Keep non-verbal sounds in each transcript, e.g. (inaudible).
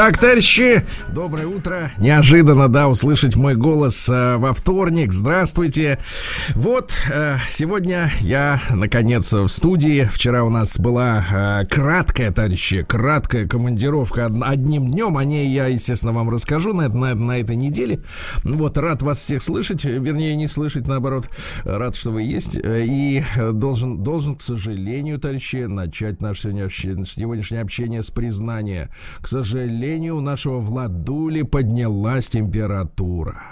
Так, товарищи, доброе утро. Неожиданно, да, услышать мой голос э, во вторник. Здравствуйте. Вот, э, сегодня я, наконец, в студии. Вчера у нас была э, краткая, товарищи, краткая командировка од- одним днем. О ней я, естественно, вам расскажу на, на, на этой неделе. Вот, рад вас всех слышать, вернее, не слышать, наоборот. Рад, что вы есть. Э, И должен, должен, к сожалению, товарищи, начать наше сегодняшнее общение с признания. К сожалению, у нашего Владули поднялась температура.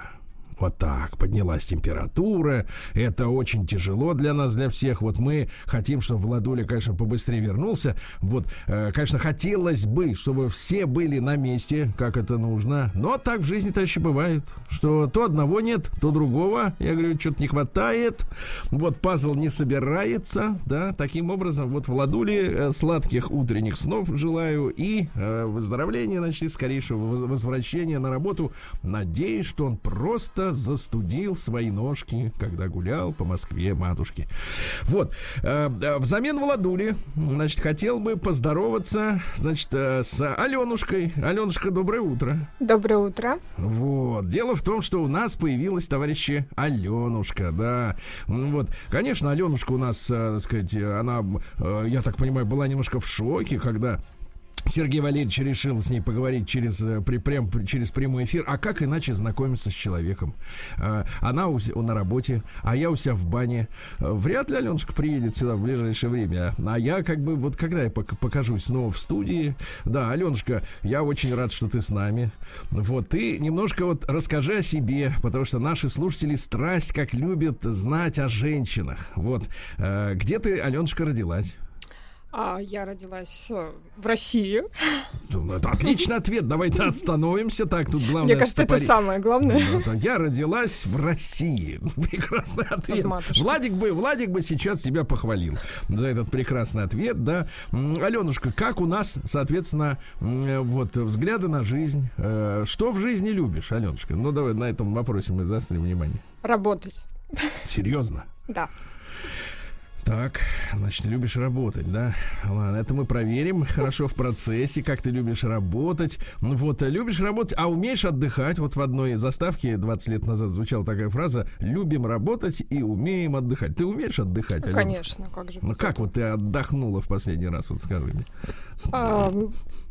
Вот так, поднялась температура. Это очень тяжело для нас, для всех. Вот мы хотим, чтобы Владуля, конечно, побыстрее вернулся. Вот, э, конечно, хотелось бы, чтобы все были на месте, как это нужно. Но так в жизни, товарищи, бывает, что то одного нет, то другого. Я говорю, что-то не хватает. Вот пазл не собирается, да. Таким образом, вот Владуле э, сладких утренних снов желаю и э, выздоровления, значит, и скорейшего воз- возвращения на работу. Надеюсь, что он просто застудил свои ножки, когда гулял по Москве матушки. Вот. Э, э, Взамен Владули, значит, хотел бы поздороваться, значит, э, с Аленушкой. Аленушка, доброе утро. Доброе утро. Вот. Дело в том, что у нас появилась, товарищи, Аленушка, да. Ну Вот. Конечно, Аленушка у нас, так сказать, она, я так понимаю, была немножко в шоке, когда Сергей Валерьевич решил с ней поговорить через, э, при, прям, через прямой эфир. А как иначе знакомиться с человеком? Э, Она у се- на работе, а я у себя в бане. Э, Вряд ли Аленушка приедет сюда в ближайшее время. А я как бы, вот когда я пок- покажусь снова в студии. Да, Аленушка, я очень рад, что ты с нами. Вот, ты немножко вот расскажи о себе, потому что наши слушатели страсть как любят знать о женщинах. Вот, где ты, Аленушка, родилась? А, я родилась э, в России. Это отличный ответ. Давайте (laughs) остановимся. Так, тут главное Мне кажется, это стопори- самое главное. Да, Я родилась в России. (laughs) Прекрасный ответ. Владик бы, Владик бы сейчас тебя похвалил за этот прекрасный ответ, да. Аленушка, как у нас, соответственно, м, вот взгляды на жизнь? Э, Что в жизни любишь, Аленушка? Ну, давай на этом вопросе мы заострим внимание. Работать. Серьезно? Да. Так, значит, любишь работать, да? Ладно, это мы проверим хорошо в процессе, как ты любишь работать. Ну Вот, э, любишь работать, а умеешь отдыхать. Вот в одной заставке 20 лет назад звучала такая фраза «Любим работать и умеем отдыхать». Ты умеешь отдыхать, Аленушка? Конечно, как же. Ну как вот ты отдохнула в последний раз, вот скажи мне. А,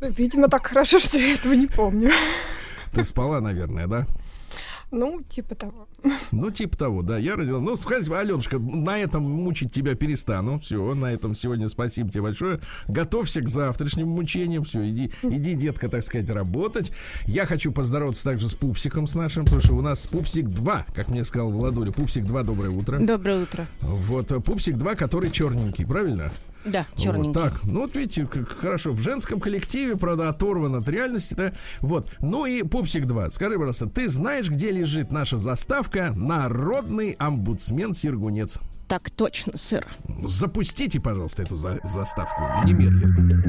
видимо, так хорошо, что я этого не помню. Ты спала, наверное, да? Ну, типа того. Ну, типа того, да, я родила. Ну, сказать, Аленушка, на этом мучить тебя перестану. Все, на этом сегодня спасибо тебе большое. Готовься к завтрашним мучениям. Все, иди, иди, детка, так сказать, работать. Я хочу поздороваться также с Пупсиком с нашим, потому что у нас Пупсик 2, как мне сказал Владуля. Пупсик 2, доброе утро. Доброе утро. Вот, э, Пупсик 2, который черненький, правильно? Да, Вот черненький. так. Ну, вот видите, как хорошо. В женском коллективе, правда, оторван от реальности, да. Вот. Ну и Пупсик 2. Скажи, пожалуйста, ты знаешь, где лежит наша заставка «Народный омбудсмен Сергунец»? Так точно, сэр. Запустите, пожалуйста, эту за- заставку немедленно.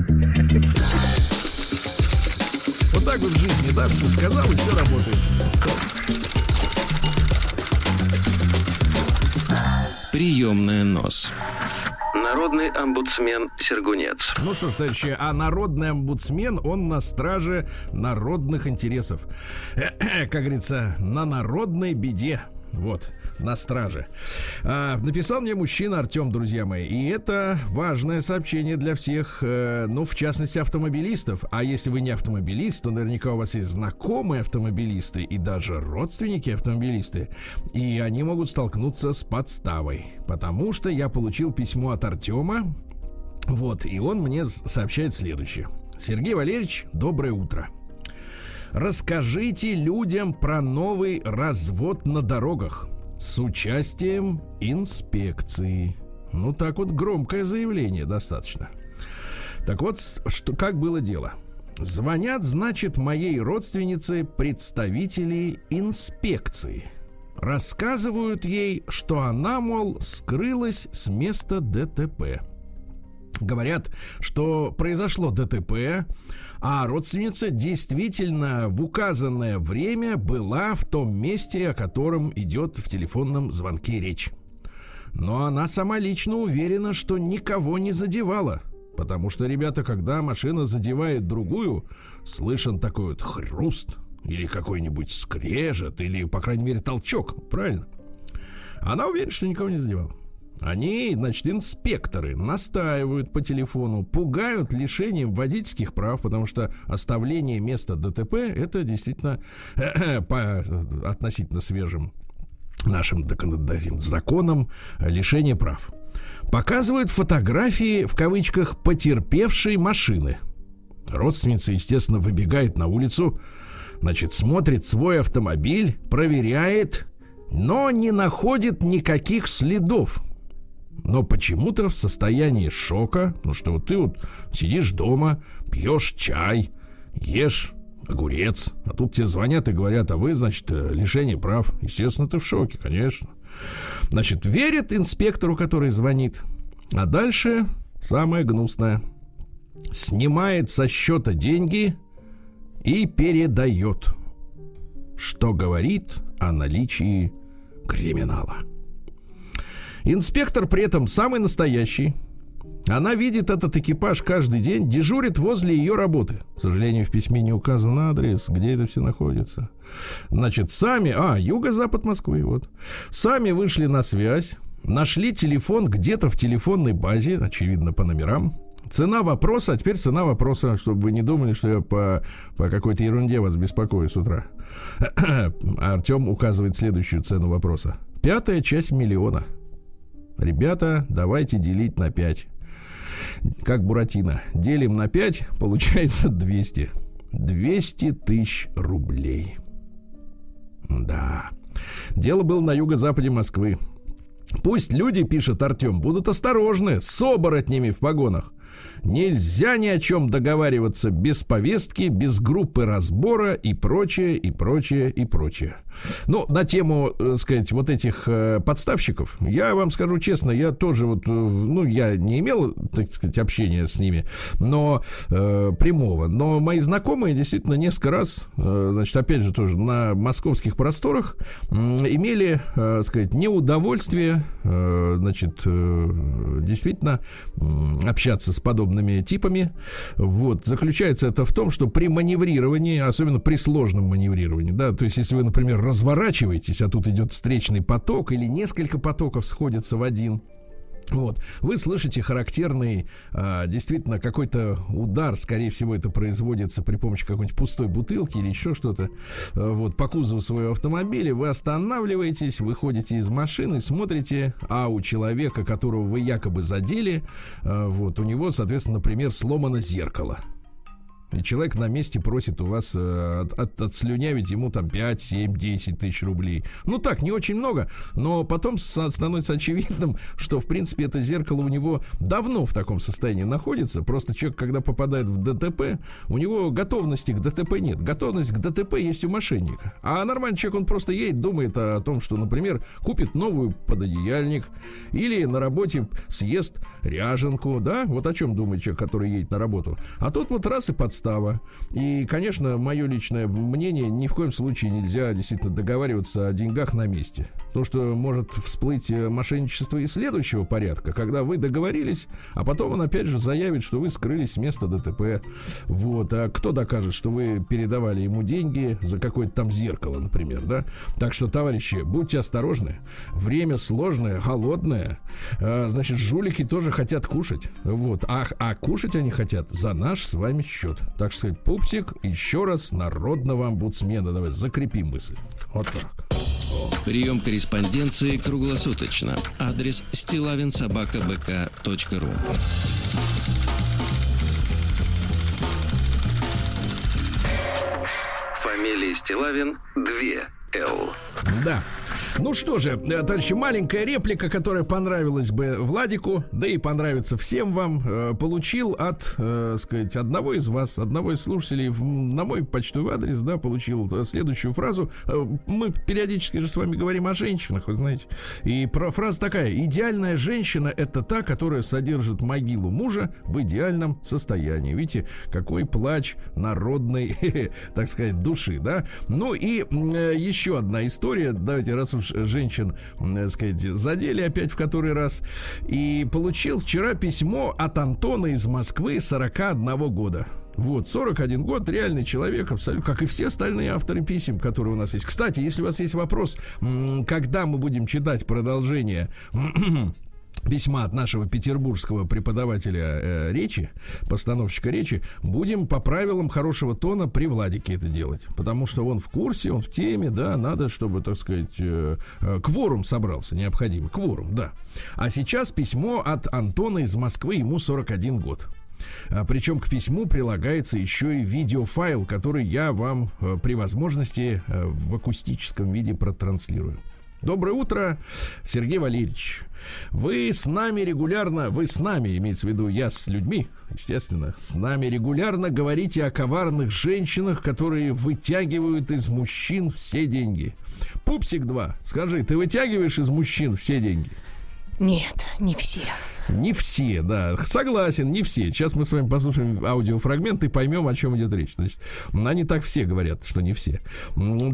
Вот так вот в жизни, да, все сказал, и все работает. Приемная нос. Народный омбудсмен Сергунец. Ну что ж, товарищи, а народный омбудсмен, он на страже народных интересов. (clears throat) Как говорится, на народной беде. Вот, на страже. А, написал мне мужчина Артем, друзья мои. И это важное сообщение для всех, э, ну, в частности, автомобилистов. А если вы не автомобилист, то наверняка у вас есть знакомые автомобилисты и даже родственники автомобилисты. И они могут столкнуться с подставой. Потому что я получил письмо от Артема, вот, и он мне сообщает следующее. Сергей Валерьевич, доброе утро. Расскажите людям про новый развод на дорогах с участием инспекции. Ну, так вот, громкое заявление достаточно. Так вот, что, как было дело? Звонят, значит, моей родственнице представители инспекции. рассказывают ей, что она, мол, скрылась с места ДТП. Говорят, что произошло ДТП, а родственница действительно в указанное время была в том месте, о котором идет в телефонном звонке речь. Но она сама лично уверена, что никого не задевала. Потому что, ребята, когда машина задевает другую, слышен такой вот хруст или какой-нибудь скрежет, или, по крайней мере, толчок, правильно? Она уверена, что никого не задевала. Они, значит, инспекторы настаивают по телефону, пугают лишением водительских прав, потому что оставление места ДТП это действительно (clears throat) по относительно свежим нашим законам лишение прав. Показывают фотографии, в кавычках, потерпевшей машины. Родственница, естественно, выбегает на улицу, значит, смотрит свой автомобиль, проверяет, но не находит никаких следов но почему-то в состоянии шока, ну что вот ты вот сидишь дома, пьешь чай, ешь огурец, а тут тебе звонят и говорят, а вы, значит, э, лишение прав. Естественно, ты в шоке, конечно. Значит, верит инспектору, который звонит. А дальше самое гнусное. Снимает со счета деньги и передает, что говорит о наличии криминала. Инспектор при этом самый настоящий. Она видит этот экипаж каждый день, дежурит возле ее работы. К сожалению, в письме не указан адрес, где это все находится. Значит, сами, а, юго-запад Москвы, вот. Сами вышли на связь, нашли телефон где-то в телефонной базе, очевидно, по номерам. Цена вопроса, а теперь цена вопроса, чтобы вы не думали, что я по, по какой-то ерунде вас беспокою с утра. (clears throat) Артем указывает следующую цену вопроса. Пятая часть миллиона – Ребята, давайте делить на 5. Как Буратино. Делим на 5, (laughs) получается 200. 200 тысяч рублей. Да. Дело было на юго-западе Москвы. Пусть люди, пишет Артем, будут осторожны с оборотнями в погонах. Нельзя ни о чем договариваться без повестки, без группы разбора и прочее, и прочее, и прочее. Ну, на тему, так э, сказать, вот этих э, подставщиков, я вам скажу честно, я тоже вот, э, ну, я не имел, так сказать, общения с ними, но э, прямого, но мои знакомые действительно несколько раз, э, значит, опять же тоже на московских просторах э, имели, э, сказать, неудовольствие, э, значит, э, действительно э, общаться с подобными типами. Вот. Заключается это в том, что при маневрировании, особенно при сложном маневрировании, да, то есть если вы, например, разворачиваетесь, а тут идет встречный поток или несколько потоков сходятся в один, вот, вы слышите характерный, а, действительно, какой-то удар, скорее всего, это производится при помощи какой-нибудь пустой бутылки или еще что-то, а, вот, по кузову своего автомобиля, вы останавливаетесь, выходите из машины, смотрите, а у человека, которого вы якобы задели, а, вот, у него, соответственно, например, сломано зеркало. И человек на месте просит у вас э, от, от, отслюнявить ему там 5, 7, 10 тысяч рублей. Ну так, не очень много, но потом становится очевидным, что в принципе это зеркало у него давно в таком состоянии находится. Просто человек, когда попадает в ДТП, у него готовности к ДТП нет. Готовность к ДТП есть у мошенника. А нормальный человек, он просто едет, думает о, том, что, например, купит новую пододеяльник или на работе съест ряженку, да? Вот о чем думает человек, который едет на работу. А тут вот раз и под подстава. И, конечно, мое личное мнение, ни в коем случае нельзя действительно договариваться о деньгах на месте. То, что может всплыть э, мошенничество из следующего порядка, когда вы договорились, а потом он опять же заявит, что вы скрылись с места ДТП. Вот. А кто докажет, что вы передавали ему деньги за какое-то там зеркало, например, да? Так что, товарищи, будьте осторожны. Время сложное, холодное. А, значит, жулики тоже хотят кушать. Вот. А, а кушать они хотят за наш с вами счет. Так что, пупсик, еще раз народного омбудсмена. Давай закрепим мысль. Вот так. Прием корреспонденции круглосуточно. Адрес стилавинсобакабк.ру Фамилия Стилавин 2 Л. Да. Ну что же, э, товарищи, маленькая реплика, которая понравилась бы Владику, да и понравится всем вам, э, получил от, э, сказать, одного из вас, одного из слушателей на мой почтовый адрес, да, получил следующую фразу. Мы периодически же с вами говорим о женщинах, вы знаете. И про фраза такая: идеальная женщина это та, которая содержит могилу мужа в идеальном состоянии. Видите, какой плач народной, (laughs) так сказать, души, да? Ну и еще одна история. Давайте, раз уж женщин, так сказать, задели опять в который раз. И получил вчера письмо от Антона из Москвы 41 года. Вот, 41 год, реальный человек, абсолютно, как и все остальные авторы писем, которые у нас есть. Кстати, если у вас есть вопрос, когда мы будем читать продолжение (clears throat) письма от нашего петербургского преподавателя э, речи, постановщика речи, будем по правилам хорошего тона при Владике это делать. Потому что он в курсе, он в теме, да, надо, чтобы, так сказать, э, э, кворум собрался, необходимо. Кворум, да. А сейчас письмо от Антона из Москвы, ему 41 год. А, причем к письму прилагается еще и видеофайл, который я вам э, при возможности э, в акустическом виде протранслирую. Доброе утро, Сергей Валерьевич. Вы с нами регулярно, вы с нами, имеется в виду я с людьми, естественно, с нами регулярно говорите о коварных женщинах, которые вытягивают из мужчин все деньги. Пупсик 2, скажи, ты вытягиваешь из мужчин все деньги? Нет, не все. Не все, да. Согласен, не все. Сейчас мы с вами послушаем аудиофрагмент и поймем, о чем идет речь. Значит, они так все говорят, что не все.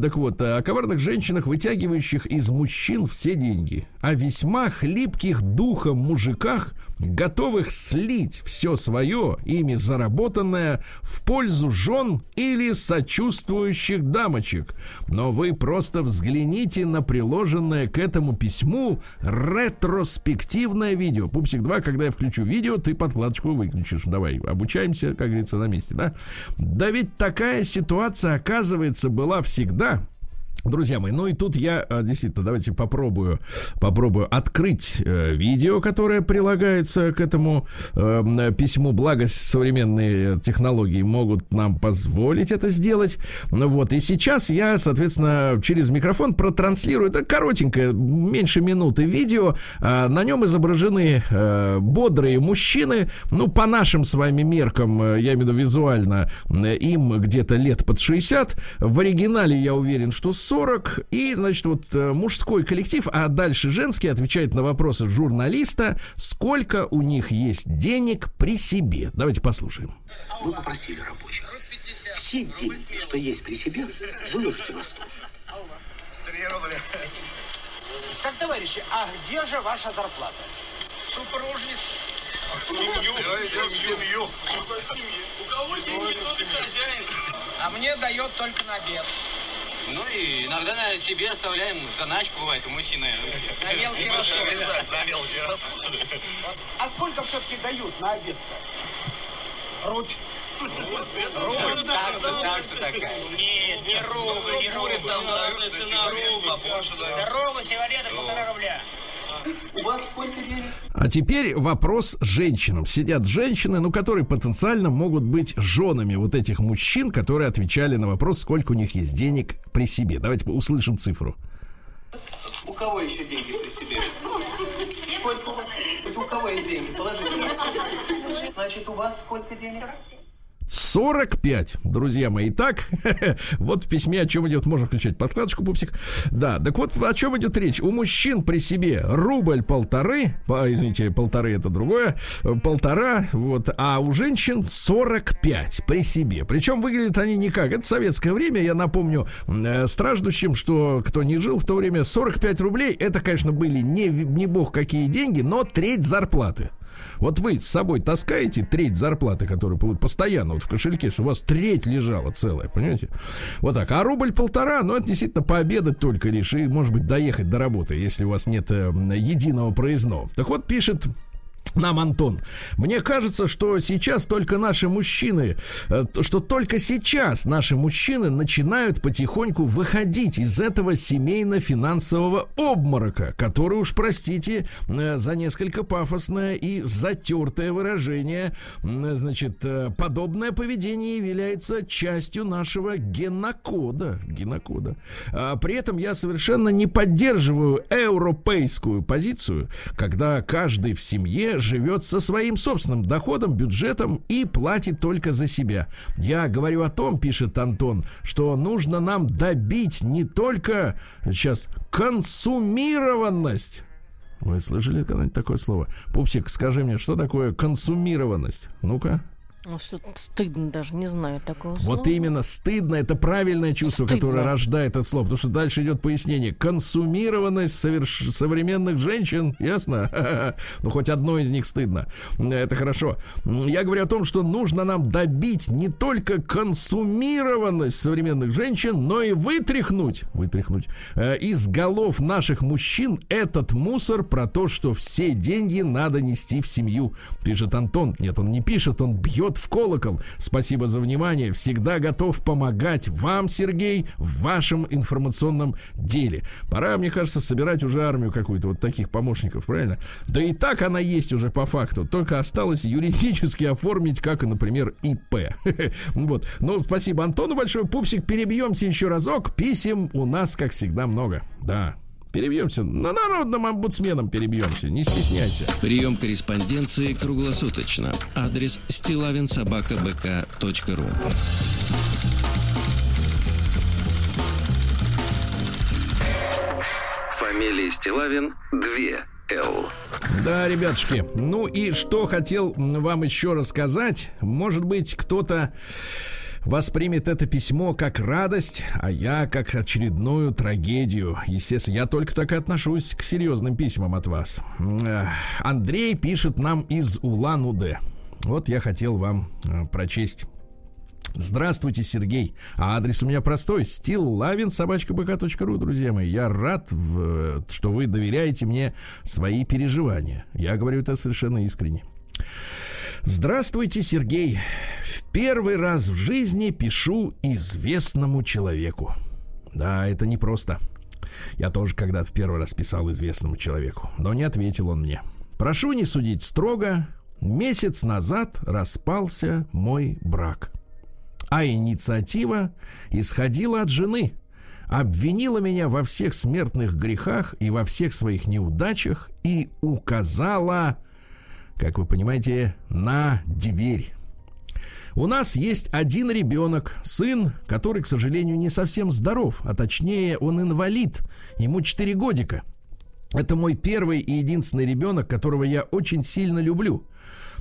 Так вот, о коварных женщинах, вытягивающих из мужчин все деньги, о весьма хлипких духом мужиках, готовых слить все свое, ими заработанное, в пользу жен или сочувствующих дамочек. Но вы просто взгляните на приложенное к этому письму ретроспективное видео. Пупсик 2, когда я включу видео, ты подкладочку выключишь. Давай, обучаемся, как говорится, на месте, да? Да ведь такая ситуация, оказывается, была всегда. Друзья мои, ну и тут я а, действительно давайте попробую, попробую открыть э, видео, которое прилагается к этому э, письму. Благо современные технологии могут нам позволить это сделать. Ну вот и сейчас я, соответственно, через микрофон протранслирую. Это коротенькое, меньше минуты видео. Э, на нем изображены э, бодрые мужчины. Ну по нашим с вами меркам, э, я имею в виду визуально, э, им где-то лет под 60. В оригинале я уверен, что 40. И, значит, вот э, мужской коллектив, а дальше женский отвечает на вопросы журналиста, сколько у них есть денег при себе. Давайте послушаем. Вы попросили рабочих. Все деньги, что есть при себе, выложите на стол. Три рубля. Так, товарищи, а где же ваша зарплата? Супружница. Семью. Семью. У кого деньги, тот хозяин. А мне дает только на обед. Ну и иногда, наверное, себе оставляем заначку, бывает, у мужчин, наверное. На мелкие расходы. на мелкие расходы. А сколько все-таки дают на обед-то? Рубль. Такса, такса такая. Нет, не рубль, не рубль. Там дают цена рубль. Рубль, сигарета, полтора рубля. А теперь вопрос женщинам. Сидят женщины, ну, которые потенциально могут быть женами вот этих мужчин, которые отвечали на вопрос, сколько у них есть денег при себе. Давайте услышим цифру. У кого еще деньги при себе? Сколько? У кого есть деньги? Положите. Значит, у вас сколько денег? 45, друзья мои. Так, (laughs) вот в письме о чем идет, можно включать подкладочку, пупсик. Да, так вот о чем идет речь. У мужчин при себе рубль полторы, а, извините, полторы это другое, полтора, вот, а у женщин 45 при себе. Причем выглядят они никак. Это советское время, я напомню э, страждущим, что кто не жил в то время, 45 рублей, это, конечно, были не, не бог какие деньги, но треть зарплаты. Вот вы с собой таскаете треть зарплаты, которую постоянно вот в кошельке, что у вас треть лежала целая, понимаете? Вот так. А рубль полтора, ну, это действительно пообедать только лишь и, может быть, доехать до работы, если у вас нет э, единого проездного. Так вот, пишет нам Антон. Мне кажется, что сейчас только наши мужчины, э, что только сейчас наши мужчины начинают потихоньку выходить из этого семейно-финансового обморока, который уж, простите, э, за несколько пафосное и затертое выражение, э, значит, подобное поведение является частью нашего генокода. генокода. А при этом я совершенно не поддерживаю европейскую позицию, когда каждый в семье живет со своим собственным доходом, бюджетом и платит только за себя. Я говорю о том, пишет Антон, что нужно нам добить не только сейчас консумированность. Вы слышали когда-нибудь такое слово? Пупсик, скажи мне, что такое консумированность? Ну-ка. Ну, что стыдно даже, не знаю такого слова. Вот именно, стыдно, это правильное чувство, стыдно. которое рождает это слово, потому что дальше идет пояснение. Консумированность соверш... современных женщин, ясно? (laughs) ну, хоть одно из них стыдно. Это хорошо. Я говорю о том, что нужно нам добить не только консумированность современных женщин, но и вытряхнуть, вытряхнуть э, из голов наших мужчин этот мусор про то, что все деньги надо нести в семью, пишет Антон. Нет, он не пишет, он бьет бьет в колокол. Спасибо за внимание. Всегда готов помогать вам, Сергей, в вашем информационном деле. Пора, мне кажется, собирать уже армию какую-то вот таких помощников, правильно? Да и так она есть уже по факту. Только осталось юридически оформить, как, например, ИП. (laughs) Вот. Ну, спасибо Антону большое. Пупсик, перебьемся еще разок. Писем у нас, как всегда, много. Да, Перебьемся. На народном омбудсменом перебьемся. Не стесняйся. Прием корреспонденции круглосуточно. Адрес стилавинсобакабк.ру Фамилия Стилавин 2 Л. Да, ребятушки, ну и что хотел вам еще рассказать. Может быть, кто-то воспримет это письмо как радость, а я как очередную трагедию. Естественно, я только так и отношусь к серьезным письмам от вас. Андрей пишет нам из Улан-Удэ. Вот я хотел вам э, прочесть. Здравствуйте, Сергей. А адрес у меня простой. Стиллавин, собачка ру, друзья мои. Я рад, что вы доверяете мне свои переживания. Я говорю это совершенно искренне. Здравствуйте, Сергей. В первый раз в жизни пишу известному человеку. Да, это непросто. Я тоже когда-то в первый раз писал известному человеку, но не ответил он мне. Прошу не судить строго. Месяц назад распался мой брак. А инициатива исходила от жены. Обвинила меня во всех смертных грехах и во всех своих неудачах и указала как вы понимаете, на дверь. У нас есть один ребенок, сын, который, к сожалению, не совсем здоров, а точнее он инвалид, ему 4 годика. Это мой первый и единственный ребенок, которого я очень сильно люблю.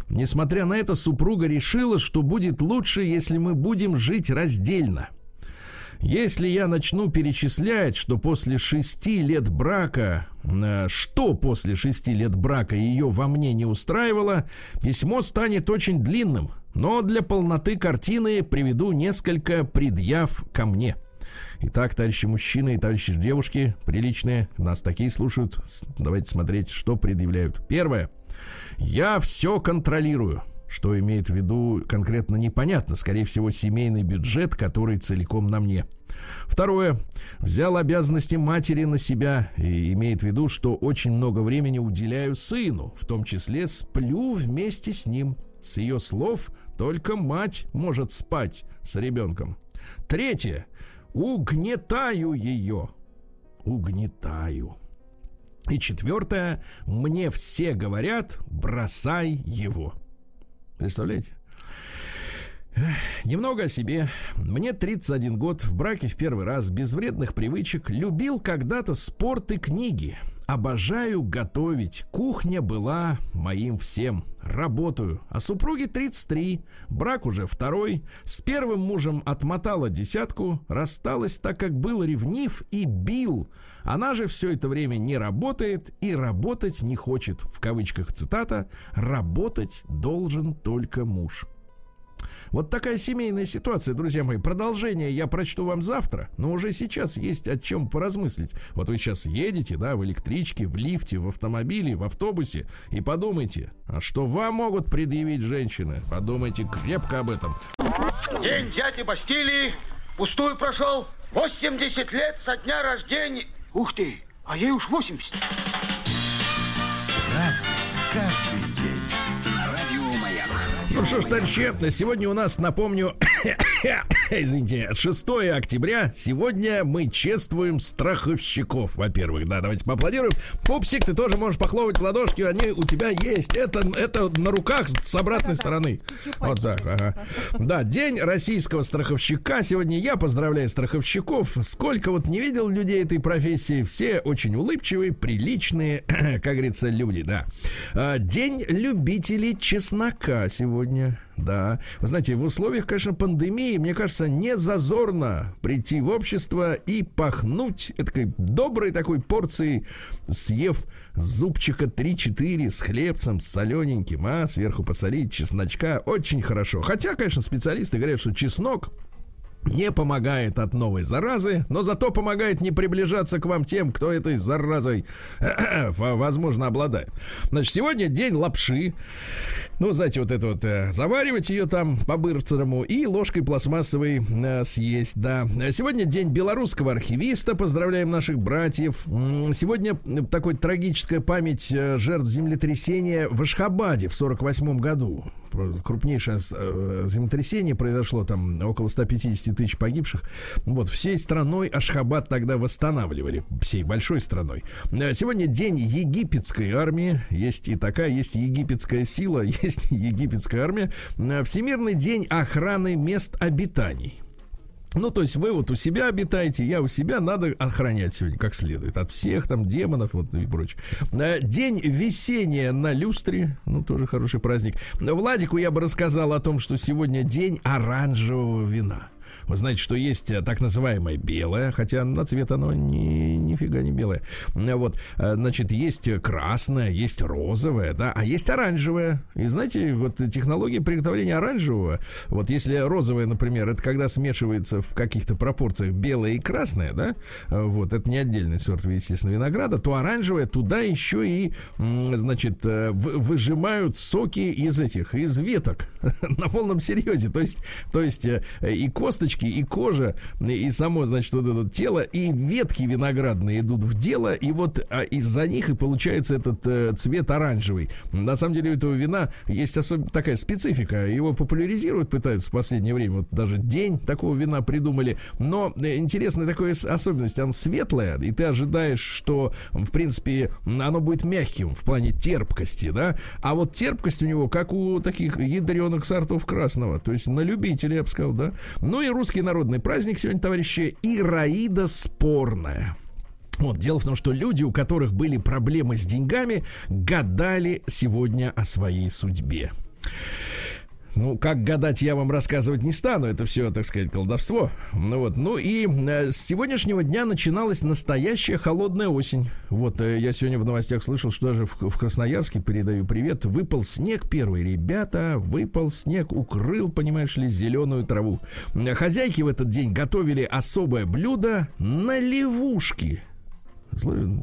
Несмотря на это, супруга решила, что будет лучше, если мы будем жить раздельно – если я начну перечислять, что после шести лет брака, э, что после шести лет брака ее во мне не устраивало, письмо станет очень длинным. Но для полноты картины приведу несколько предъяв ко мне. Итак, товарищи мужчины и товарищи девушки, приличные, нас такие слушают. Давайте смотреть, что предъявляют. Первое. Я все контролирую. Что имеет в виду конкретно непонятно. Скорее всего, семейный бюджет, который целиком на мне. Второе. Взял обязанности матери на себя и имеет в виду, что очень много времени уделяю сыну, в том числе сплю вместе с ним. С ее слов только мать может спать с ребенком. Третье. Угнетаю ее. Угнетаю. И четвертое. Мне все говорят, бросай его. Представляете? Немного о себе. Мне 31 год, в браке в первый раз, без вредных привычек. Любил когда-то спорт и книги. Обожаю готовить. Кухня была моим всем. Работаю. А супруге 33. Брак уже второй. С первым мужем отмотала десятку. Рассталась, так как был ревнив и бил. Она же все это время не работает и работать не хочет. В кавычках цитата. Работать должен только муж. Вот такая семейная ситуация, друзья мои. Продолжение я прочту вам завтра, но уже сейчас есть о чем поразмыслить. Вот вы сейчас едете, да, в электричке, в лифте, в автомобиле, в автобусе и подумайте, а что вам могут предъявить женщины? Подумайте крепко об этом. День дяди Бастилии пустую прошел. 80 лет со дня рождения. Ух ты, а ей уж 80. Разный, каждый Ну что ж, товарищи, сегодня у нас, напомню, (coughs) извините, 6 октября. Сегодня мы чествуем страховщиков, во-первых. Да, давайте поаплодируем. Пупсик, ты тоже можешь похлопать в ладошки, они у тебя есть. Это, это на руках с обратной стороны. Вот так, ага. Да, день российского страховщика. Сегодня я поздравляю страховщиков. Сколько вот не видел людей этой профессии. Все очень улыбчивые, приличные, (coughs) как говорится, люди, да. А, День любителей чеснока сегодня. Да. Вы знаете, в условиях, конечно, пандемии, мне кажется, не зазорно прийти в общество и пахнуть этой доброй такой порцией, съев зубчика 3-4 с хлебцем, с солененьким, а сверху посолить чесночка. Очень хорошо. Хотя, конечно, специалисты говорят, что чеснок не помогает от новой заразы, но зато помогает не приближаться к вам тем, кто этой заразой, (clears throat) возможно, обладает. Значит, сегодня день лапши. Ну, знаете, вот это вот, э, заваривать ее там по-быстрому и ложкой пластмассовой э, съесть, да. Сегодня день белорусского архивиста. Поздравляем наших братьев. Сегодня такой трагическая память э, жертв землетрясения в Ашхабаде в 48 году. Крупнейшее э, землетрясение произошло там около 150 тысяч погибших. Вот всей страной Ашхабад тогда восстанавливали, всей большой страной. Э, Сегодня день египетской армии. Есть и такая, есть египетская сила, (laughs) есть египетская армия. Э, Всемирный день охраны мест обитаний. Ну, то есть вы вот у себя обитаете, я у себя, надо охранять сегодня как следует. От всех там демонов вот и прочее. Э, День весения на люстре, ну, тоже хороший праздник. Владику я бы рассказал о том, что сегодня день оранжевого вина. Вы знаете, что есть э, так называемое белое, хотя на цвет оно ни, нифига не белое. Э, Вот, э, значит, есть красное, есть розовое, да, а есть оранжевое. И знаете, вот технология приготовления оранжевого, вот если розовое, например, это когда смешивается в каких-то пропорциях белое и красное, да, вот, это не отдельный сорт, естественно, винограда, то оранжевое туда еще и, значит, вы- выжимают соки из этих, из веток (laughs) на полном серьезе. То есть, то есть и косточки, и кожа, и само, значит, вот это тело, и ветки виноградные идут в дело, и вот а, из-за них и получается этот э, цвет оранжевый. На самом деле у этого вина есть особенно такая специфика. Его популяризируют, пытаются в последнее время. Вот даже день такого вина придумали. Но э, интересная такая особенность. Оно светлое, и ты ожидаешь, что, в принципе, оно будет мягким в плане терпкости, да? А вот терпкость у него, как у таких ядреных сортов красного. То есть на любителя, я бы сказал, да? Ну и русский народный праздник сегодня, товарищи, Ираида спорная. Вот, дело в том, что люди, у которых были проблемы с деньгами, гадали сегодня о своей судьбе. Ну, как гадать, я вам рассказывать не стану. Это все, так сказать, колдовство. Ну вот. Ну и э, с сегодняшнего дня начиналась настоящая холодная осень. Вот э, я сегодня в новостях слышал, что даже в, в Красноярске передаю привет. Выпал снег первый, ребята. Выпал снег, укрыл, понимаешь ли, зеленую траву. Э, Хозяйки в этот день готовили особое блюдо наливушки.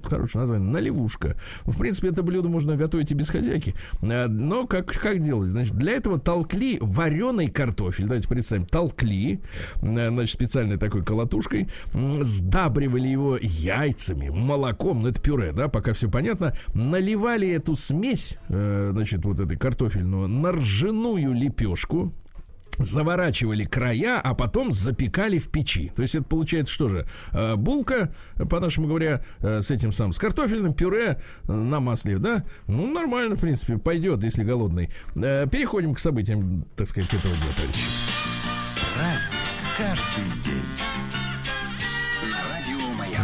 Хорошее название. Наливушка. В принципе, это блюдо можно готовить и без хозяйки. Э, Но как, как делать? Значит, для этого толкли вареный картофель. Давайте представим. Толкли, э, значит, специальной такой колотушкой. Сдабривали его яйцами, молоком. Ну, это пюре, да, пока все понятно. Наливали эту смесь, э, значит, вот этой картофельную, на ржаную лепешку заворачивали края, а потом запекали в печи. То есть это получается что же? Э, Булка, по-нашему говоря, э, с этим самым, с картофельным пюре э, на масле, да? Ну, нормально, в принципе, пойдет, если голодный. Переходим к событиям, так сказать, этого дня, товарищи. Праздник каждый день.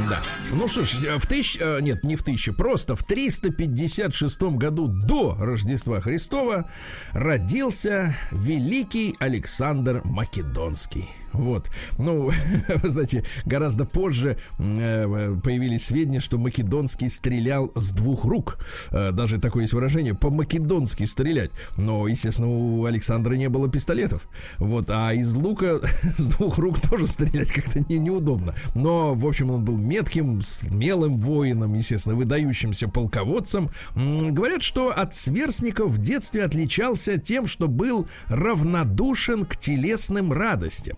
Да. Ну что ж, в тысяч... э, Нет, не в тысячу, просто в 356 году до Рождества Христова родился великий Александр Македонский. Вот. Ну, (laughs) вы знаете, гораздо позже э, появились сведения, что Македонский стрелял с двух рук. Э, даже такое есть выражение, по-македонски стрелять. Но, естественно, у Александра не было пистолетов. Вот, а из лука (laughs) с двух рук тоже стрелять как-то не, неудобно. Но, в общем, он был метким, смелым воином, естественно, выдающимся полководцем. Говорят, что от сверстников в детстве отличался тем, что был равнодушен к телесным радостям.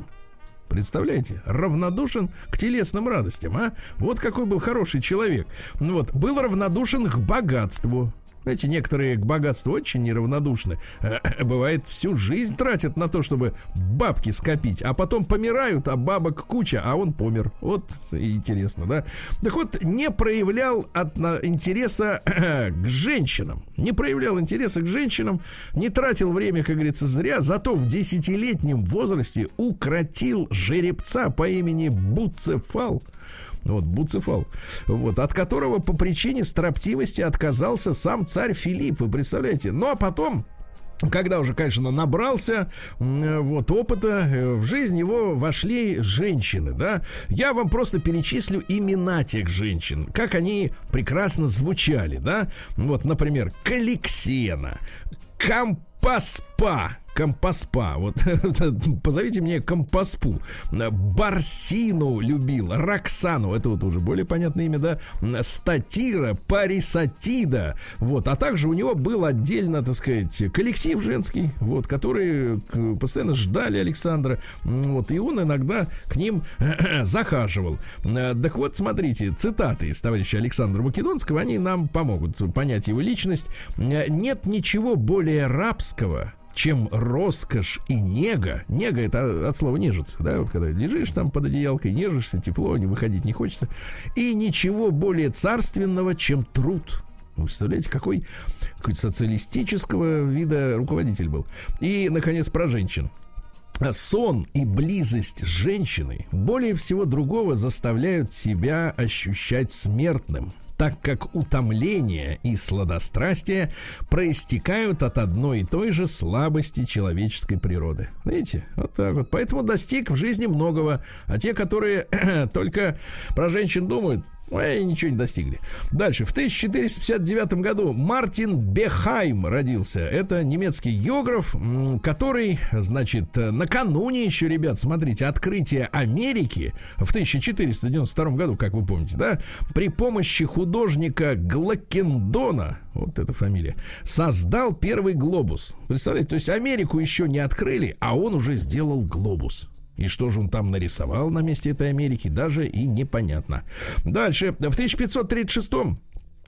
Представляете? Равнодушен к телесным радостям, а? Вот какой был хороший человек. Вот, был равнодушен к богатству. Знаете, некоторые к богатству очень неравнодушны. Э, (clears throat) Бывает, всю жизнь тратят на то, чтобы бабки скопить, а потом помирают, а бабок куча, а он помер. Вот интересно, да? Так вот, не проявлял от, на- интереса (clears throat) к женщинам. Не проявлял интереса к женщинам, не тратил время, как говорится, зря, зато в десятилетнем возрасте укротил жеребца по имени Буцефал. Вот, Буцефал. Вот, от которого по причине строптивости отказался сам царь Филипп, вы представляете? Ну, а потом, когда уже, конечно, набрался вот опыта, э, в жизнь его вошли женщины, да. Я вам просто перечислю имена тех женщин, как они прекрасно звучали, да. Вот, например, Каликсена, Кампаспа, Компаспа. Вот (laughs) позовите мне Компаспу. Барсину любил. Роксану. Это вот уже более понятное имя, да. Статира, Парисатида. Вот. А также у него был отдельно, так сказать, коллектив женский, вот, которые к- постоянно ждали Александра. Вот. И он иногда к ним (clears throat) захаживал. Э, Так вот, смотрите, цитаты из товарища Александра Македонского, они нам помогут понять его личность. Э, Нет ничего более рабского, чем роскошь и нега. Нега это от слова нежиться, да, вот когда лежишь там под одеялкой, нежишься, тепло, не выходить не хочется. И ничего более царственного, чем труд. Вы представляете, какой, какой социалистического вида руководитель был. И, наконец, про женщин. Сон и близость с женщиной более всего другого заставляют себя ощущать смертным, так как утомление и сладострастие проистекают от одной и той же слабости человеческой природы. Видите? Вот так вот. Поэтому достиг в жизни многого. А те, которые (clears throat) только про женщин думают, Ой, ничего не достигли. Дальше. В 1459 году Мартин Бехайм родился. Это немецкий географ, который, значит, накануне еще, ребят, смотрите, открытия Америки в 1492 году, как вы помните, да, при помощи художника Глакендона, вот эта фамилия, создал первый глобус. Представляете, то есть Америку еще не открыли, а он уже сделал глобус. И что же он там нарисовал на месте этой Америки, даже и непонятно. Дальше. В 1536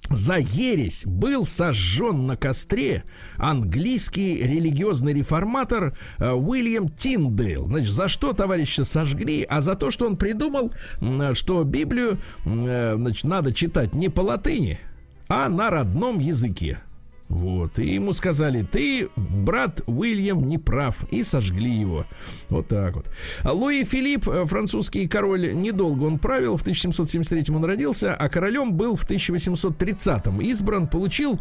за ересь был сожжен на костре английский религиозный реформатор э, Уильям Тиндейл. Значит, за что товарища сожгли? А за то, что он придумал, что Библию э, значит, надо читать не по латыни, а на родном языке. Вот, и ему сказали, ты, брат Уильям, не прав, и сожгли его. Вот так вот. А Луи Филипп, э, французский король, недолго он правил, в 1773 он родился, а королем был в 1830 избран, получил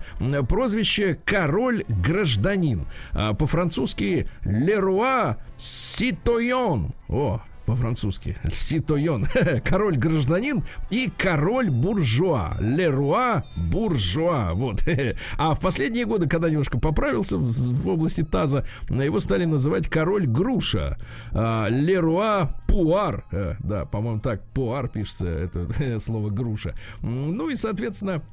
прозвище король-гражданин. А по-французски Леруа Ситойон. О, по-французски. Ситойон. (laughs) Король-гражданин и король-буржуа. Леруа буржуа. Вот. (laughs) А в последние годы, когда немножко поправился в, области таза, его стали называть король-груша. А, Леруа пуар. Э, Да, по-моему, так пуар пишется, это (laughs) слово груша. Ну и, соответственно,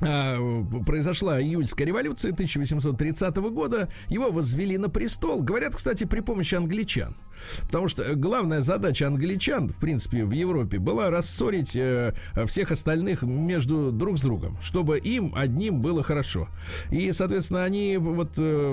а, произошла июльская революция 1830 года, его возвели на престол, говорят, кстати, при помощи англичан. Потому что главная задача англичан, в принципе, в Европе была рассорить э, всех остальных между друг с другом, чтобы им одним было хорошо. И, соответственно, они вот э,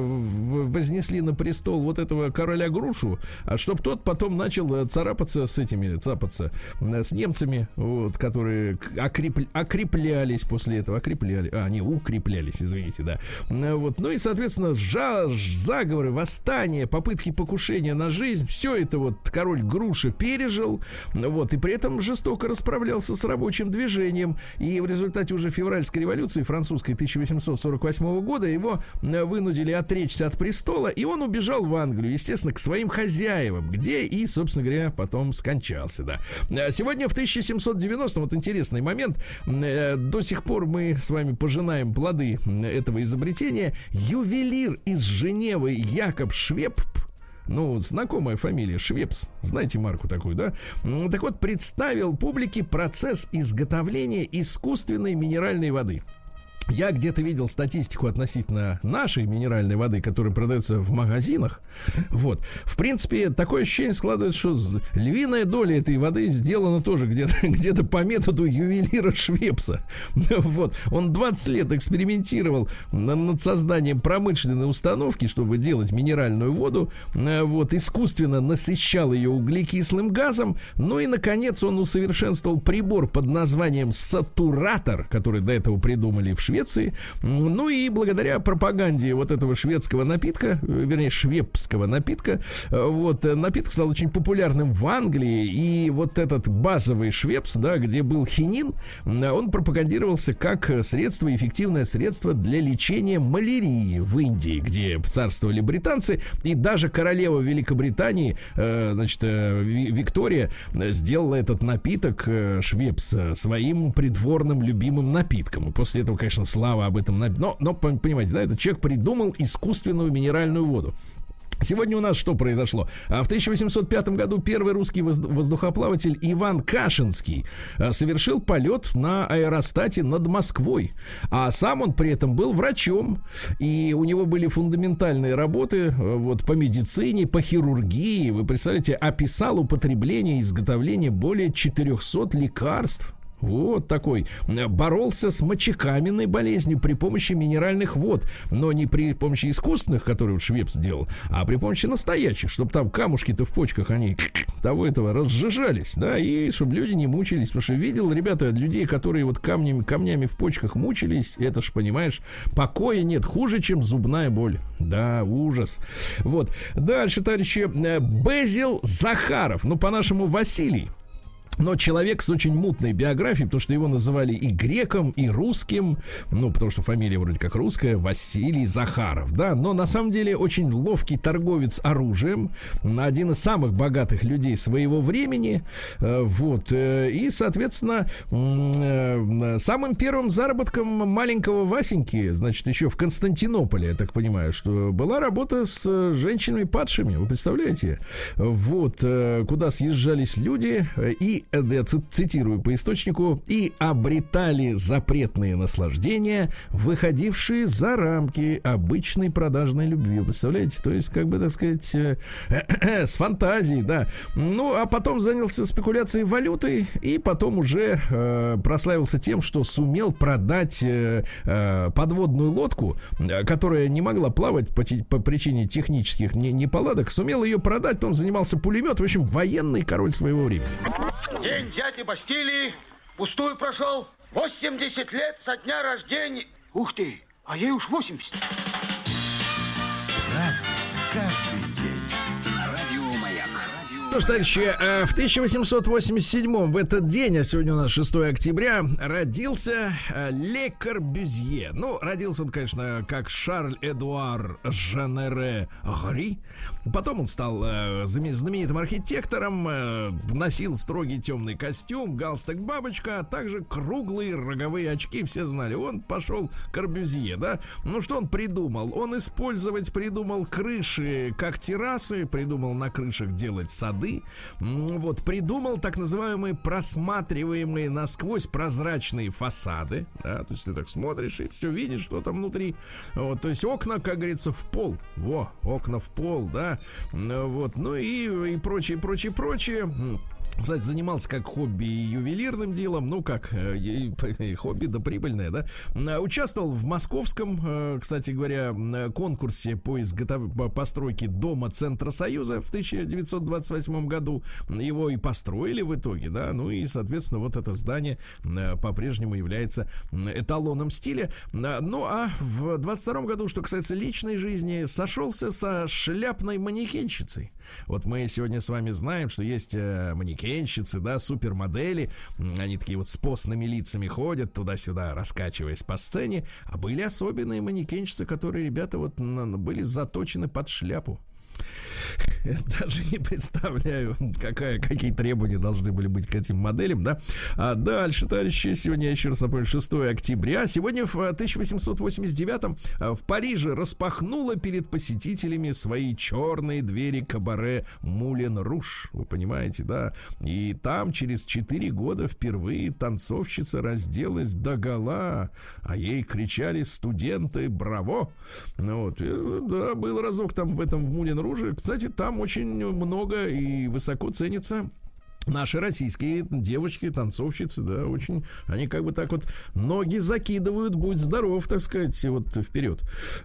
вознесли на престол вот этого короля Грушу, а чтобы тот потом начал э, царапаться с этими, цапаться э, с немцами, вот, которые окрепл- окреплялись после этого, закрепляли, а, не, укреплялись, извините, да. Э, Вот, ну и, соответственно, жа- заговоры, восстания, попытки покушения на жизнь, все это вот король Груша пережил, вот, и при этом жестоко расправлялся с рабочим движением, и в результате уже февральской революции французской 1848 года его э, вынудили отречься от престола, и он убежал в Англию, естественно, к своим хозяевам, где и, собственно говоря, потом скончался, да. Э, Сегодня в 1790 вот интересный момент, э, до сих пор мы с вами пожинаем плоды этого изобретения. Ювелир из Женевы Якоб Швеб ну, знакомая фамилия Швепс, знаете марку такую, да? Так вот, представил публике процесс изготовления искусственной минеральной воды. Я где-то видел статистику относительно нашей минеральной воды, которая продается в магазинах. Вот. В принципе, такое ощущение складывается, что львиная доля этой воды сделана тоже где-то (laughs) где по методу ювелира Швепса. (laughs) Вот. Он 20 лет экспериментировал на- над созданием промышленной установки, чтобы делать минеральную воду. Э, Вот. Искусственно насыщал ее углекислым газом. Ну и, наконец, он усовершенствовал прибор под названием сатуратор, который до этого придумали в Швеции. М, Ну и благодаря пропаганде вот этого шведского напитка, э, вернее, швепского напитка, э, вот, э, напиток стал очень популярным в Англии, и вот этот базовый швепс, да, где был хинин, он пропагандировался как средство, эффективное средство для лечения малярии в Индии, где царствовали британцы, и даже королева Великобритании, значит, Ви- Виктория сделала этот напиток швепс своим придворным любимым напитком. И после этого, конечно, слава об этом... Но, но пон- понимаете, да, этот человек придумал искусственную минеральную воду. Сегодня у нас что произошло? А В 1805 году первый русский возд- воздухоплаватель Иван Кашинский а, совершил полет на аэростате над Москвой. А сам он при этом был врачом. И у него были фундаментальные работы э, вот, по медицине, по хирургии. Вы представляете, описал употребление и изготовление более 400 лекарств. Вот такой. Боролся с мочекаменной болезнью при помощи минеральных вод. Но не при помощи искусственных, которые вот Швепс делал, а при помощи настоящих, чтобы там камушки-то в почках, они (clears throat) того этого разжижались, да, и чтобы люди не мучились. Потому что видел, ребята, людей, которые вот камнями, камнями в почках мучились, это ж, понимаешь, покоя нет, хуже, чем зубная боль. Да, ужас. Вот. Дальше, товарищи, э, Безил Захаров, ну, по-нашему, Василий. Но человек с очень мутной биографией, потому что его называли и греком, и русским, ну, потому что фамилия вроде как русская, Василий Захаров, да, но на самом деле очень ловкий торговец оружием, один из самых богатых людей своего времени, э, вот, э, и, соответственно, э, самым первым заработком маленького Васеньки, значит, еще в Константинополе, я так понимаю, что была работа с женщинами падшими, вы представляете? Вот, куда съезжались люди э, и, э, ци- цитирую по источнику, и обретали запретные наслаждения, выходившие за рамки обычной продажной любви. Представляете? То есть, как бы, так сказать, э, с фантазией, да. Ну, а потом занялся спекуляцией валютой и потом уже э, прославился тем, что сумел продать э, э, подводную лодку, э, которая не могла плавать по, по причине технических не- неполадок, сумел ее продать, потом занимался пулемет, в общем, военный король своего времени. День дяди Бастилии пустую прошел. 80 лет со дня рождения. Ух ты, а ей уж 80. каждый день. Радио Маяк. Что ж, товарищи, э, в 1887 в этот день, а сегодня у нас 6 октября, родился э, Ле Корбюзье. Ну, родился он, конечно, как Шарль Эдуар Жанере Гри. Потом он стал э, знаменитым архитектором, э, носил строгий темный костюм, галстук бабочка, а также круглые роговые очки, все знали. Он пошел Корбюзье, да? Ну, что он придумал? Он использовать придумал крыши как террасы, придумал на крышах делать сады, вот, придумал так называемые просматриваемые насквозь прозрачные фасады, да, то есть ты так смотришь и все видишь, что там внутри, вот, то есть окна, как говорится, в пол, во, окна в пол, да, вот, ну и, и прочее, прочее, прочее, кстати, занимался как хобби ювелирным делом, ну как э, (laughs) и- хобби да прибыльное, да. А, Участвовал в московском, э, кстати говоря, м, конкурсе по, изготов... по постройке дома Центра Союза в 1928 году. Его и построили в итоге, да. Ну и, соответственно, вот это здание э, по-прежнему является эталоном стиля. А, Ну а в 22 году, что касается личной жизни, сошелся со шляпной манекенщицей. Вот мы сегодня с вами знаем, что есть э, манекенщицы, да, супермодели. Они такие вот с постными лицами ходят туда-сюда, раскачиваясь по сцене. А были особенные манекенщицы, которые, ребята, вот были заточены под шляпу. Даже не представляю, какая, какие требования должны были быть к этим моделям, да. А дальше, товарищи, сегодня, я еще раз напомню, 6 октября. Сегодня в э, 1889 э, в Париже распахнула перед посетителями свои черные двери кабаре Мулен Руш. Вы понимаете, да? И там через 4 года впервые танцовщица разделась до гола, а ей кричали студенты «Браво!». Ну вот, э, да, был разок там в этом в Мулен Руже. Кстати, там очень много и высоко ценится Наши российские девочки, танцовщицы, да, очень, они как бы так вот ноги закидывают, будь здоров, так сказать, вот вперед.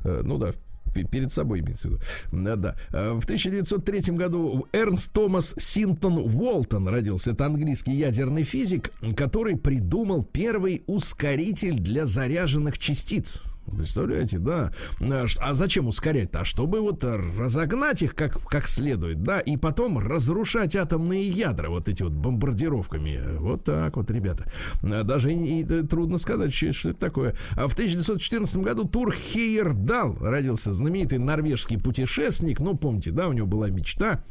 Э, Ну да, пе- перед собой имеется в виду. Да, да. Э, В 1903 году Эрнст Томас Синтон Уолтон родился. Это английский ядерный физик, который придумал первый ускоритель для заряженных частиц. Представляете, да. А А зачем ускорять-то? А чтобы вот разогнать их как, как следует, да, и потом разрушать атомные ядра вот эти вот бомбардировками. Вот так вот, ребята. Даже и, и трудно сказать, что это такое. А в 1914 году Тур Хейердал родился, знаменитый норвежский путешественник. Ну, помните, да, у него была мечта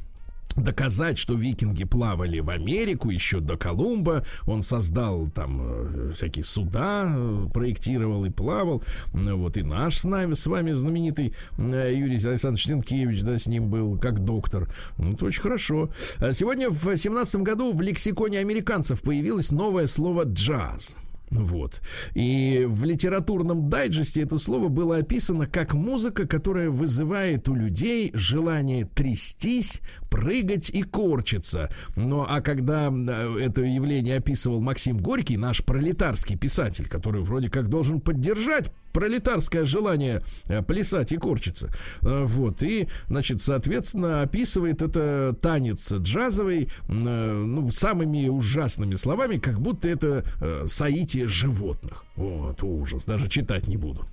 доказать, что викинги плавали в Америку еще до Колумба. Он создал там э, всякие суда, э, проектировал и плавал. Ну, Вот и наш с нами, с вами знаменитый э, Юрий Александрович Сенкевич, да, с ним был как доктор. Ну, это очень хорошо. Сегодня в 17 году в лексиконе американцев появилось новое слово «джаз». Вот. И в литературном дайджесте это слово было описано как музыка, которая вызывает у людей желание трястись, прыгать и корчиться. Ну, а когда э, это явление описывал Максим Горький, наш пролетарский писатель, который вроде как должен поддержать пролетарское желание э, плясать и корчиться. Э, Вот. И, значит, соответственно, описывает это танец джазовый э, ну, самыми ужасными словами, как будто это соитие животных. Вот, ужас. Даже читать не буду.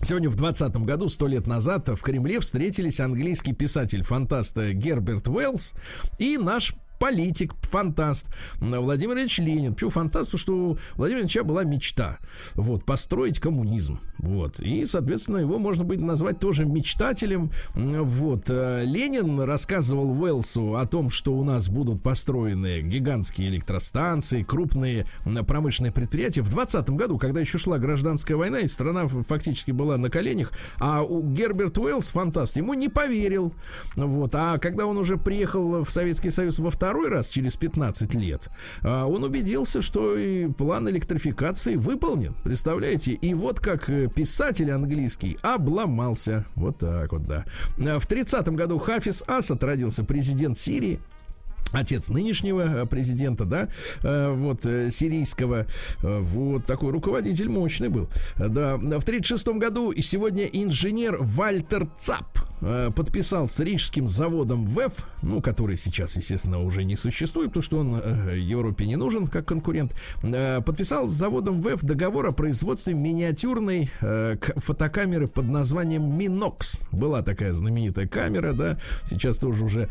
Сегодня в 20 году, сто лет назад, в Кремле встретились английский писатель-фантаст Герберт Уэллс и наш политик, фантаст Владимир Ильич Ленин. Почему фантаст? Потому что у Владимира Ильича была мечта. Вот, построить коммунизм. Вот. И, соответственно, его можно будет назвать тоже мечтателем. Вот. э, Ленин рассказывал Уэллсу о том, что у нас будут построены гигантские электростанции, крупные промышленные предприятия. В 20 году, когда еще шла гражданская война, и страна фактически была на коленях, а у Герберт Уэллс, фантаст, ему не поверил. Вот. А когда он уже приехал в Советский Союз во второй раз, через 15 лет, а, он убедился, что и план электрификации выполнен. Представляете? И вот как э, писатель английский обломался. Вот так вот, да. А В 30 году Хафиз Асад родился президент Сирии отец нынешнего э, президента, да, э, вот, сирийского, вот, такой руководитель мощный был, да, в 36 году и сегодня инженер Вальтер Цап подписал с рижским заводом ВЭФ, ну, который сейчас, естественно, уже не существует, потому что он э, Европе не нужен как конкурент, э, подписал с заводом ВЭФ договор о производстве миниатюрной э, фотокамеры под названием Минокс. Была такая знаменитая камера, да, сейчас тоже уже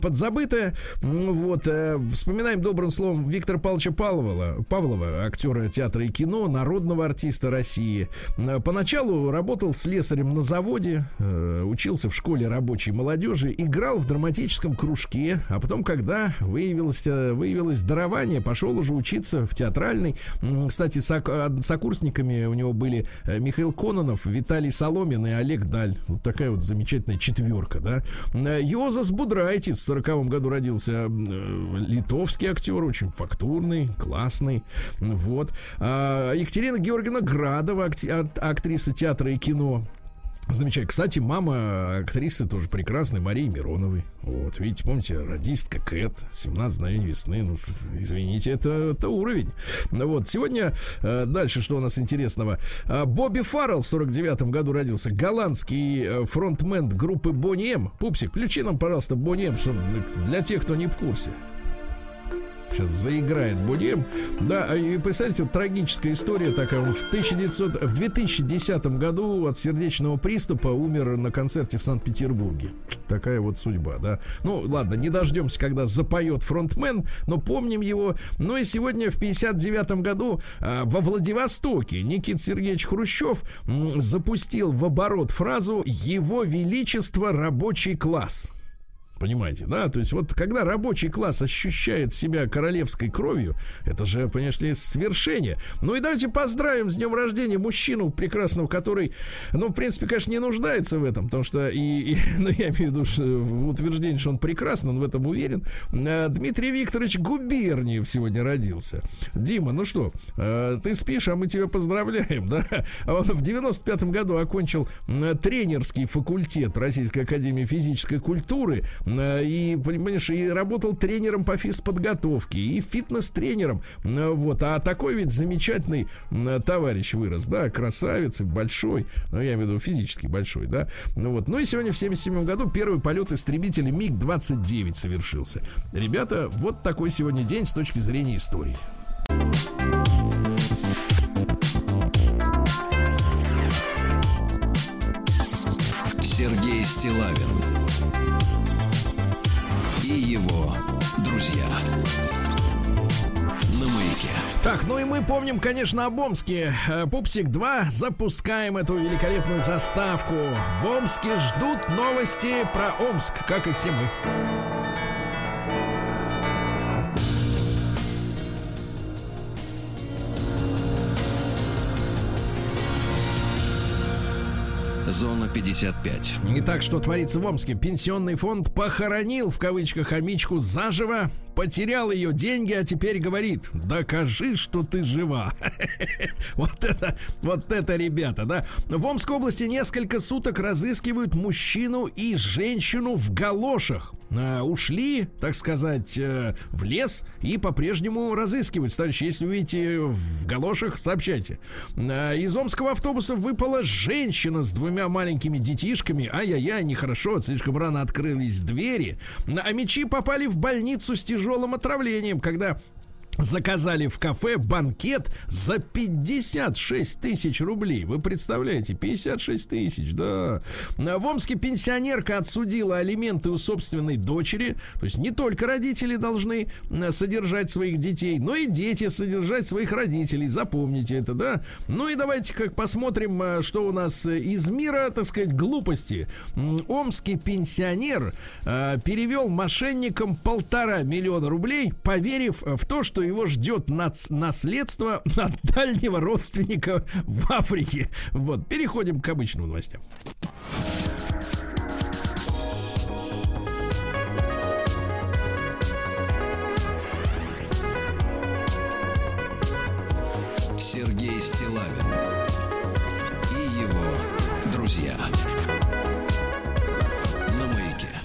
подзабытая. М, Вот, э, вспоминаем добрым словом Виктора Павловича Павлова, Павлова, актера театра и кино, народного артиста России. Э, Поначалу работал слесарем на заводе, э, учился в школе рабочей молодежи, играл в драматическом кружке, а потом, когда выявилось, э, выявилось дарование, пошел уже учиться в театральный. Кстати, а, сокурсниками у него были э, Михаил Кононов, Виталий Соломин и Олег Даль. Вот такая вот замечательная четверка, да. Э, Йозас Будрайтис в 40 году родился. э, Литовский актер, очень фактурный, классный. Вот. А Екатерина Георгиевна Градова, актриса театра и кино. Замечательно. Кстати, мама актрисы тоже прекрасной, Марии Мироновой. Вот, видите, помните, радистка Кэт, 17 мгновений весны. Ну, извините, это, это уровень. Ну Вот, сегодня э, дальше, что у нас интересного. А, Бобби Фаррелл в 49 году родился. Голландский э, фронтмен группы Бонни М. Пупсик, включи нам, пожалуйста, Бонни М, чтобы для тех, кто не в курсе. Сейчас заиграет Будем. Да, а и представьте, вот трагическая история такая. В, 1900, в 2010 году от сердечного приступа умер на концерте в Санкт-Петербурге. Такая вот судьба, да. Ну, ладно, не дождемся, когда запоет фронтмен, но помним его. Ну и сегодня в 59 году а, во Владивостоке Никит Сергеевич Хрущев запустил в оборот фразу «Его Величество рабочий класс». Понимаете, да? То есть вот когда рабочий класс ощущает себя королевской кровью, это же, ли, свершение. Ну и давайте поздравим с днем рождения мужчину прекрасного, который, ну, в принципе, конечно, не нуждается в этом, потому что, и, и (laughs) ну, я имею в виду что, утверждение, что он прекрасен, он в этом уверен. А, Дмитрий Викторович Губерниев сегодня родился. Дима, ну что, а, ты спишь, а мы тебя поздравляем, (laughs) да? А Он в 95-м году окончил тренерский факультет Российской Академии Физической Культуры, и, понимаешь, и работал тренером по физподготовке, и фитнес-тренером. Э, Вот. А такой ведь замечательный э, товарищ вырос, да, красавец и большой, ну, я имею в виду физически большой, да. Ну, вот. ну и сегодня в 77 году первый полет истребителя МиГ-29 совершился. Ребята, вот такой сегодня день с точки зрения истории. Сергей Стилавин Так, ну и мы помним, конечно, об Омске. Э, Пупсик 2. Запускаем эту великолепную заставку. В Омске ждут новости про Омск, как и все мы. Зона 55. Итак, что творится в Омске? Пенсионный фонд похоронил в кавычках хомичку заживо, потерял ее деньги, а теперь говорит, докажи, что ты жива. (laughs) Вот это, вот это, ребята, да. В Омской области несколько суток разыскивают мужчину и женщину в галошах. А, Ушли, так сказать, э, в лес и по-прежнему разыскивают. Товарищи, если увидите в галошах, сообщайте. А, Из омского автобуса выпала женщина с двумя маленькими детишками. Ай-яй-яй, нехорошо, слишком рано открылись двери. А мечи попали в больницу с тяжелым отравлением, когда заказали в кафе банкет за 56 тысяч рублей. Вы представляете, 56 тысяч, да. В Омске пенсионерка отсудила алименты у собственной дочери. То есть не только родители должны э, содержать своих детей, но и дети содержать своих родителей. Запомните это, да. Ну и давайте как посмотрим, э, что у нас э, из мира, так сказать, глупости. Омский пенсионер перевел мошенникам полтора миллиона рублей, поверив в то, что его ждет наследство от дальнего родственника в Африке. Вот, переходим к обычным новостям.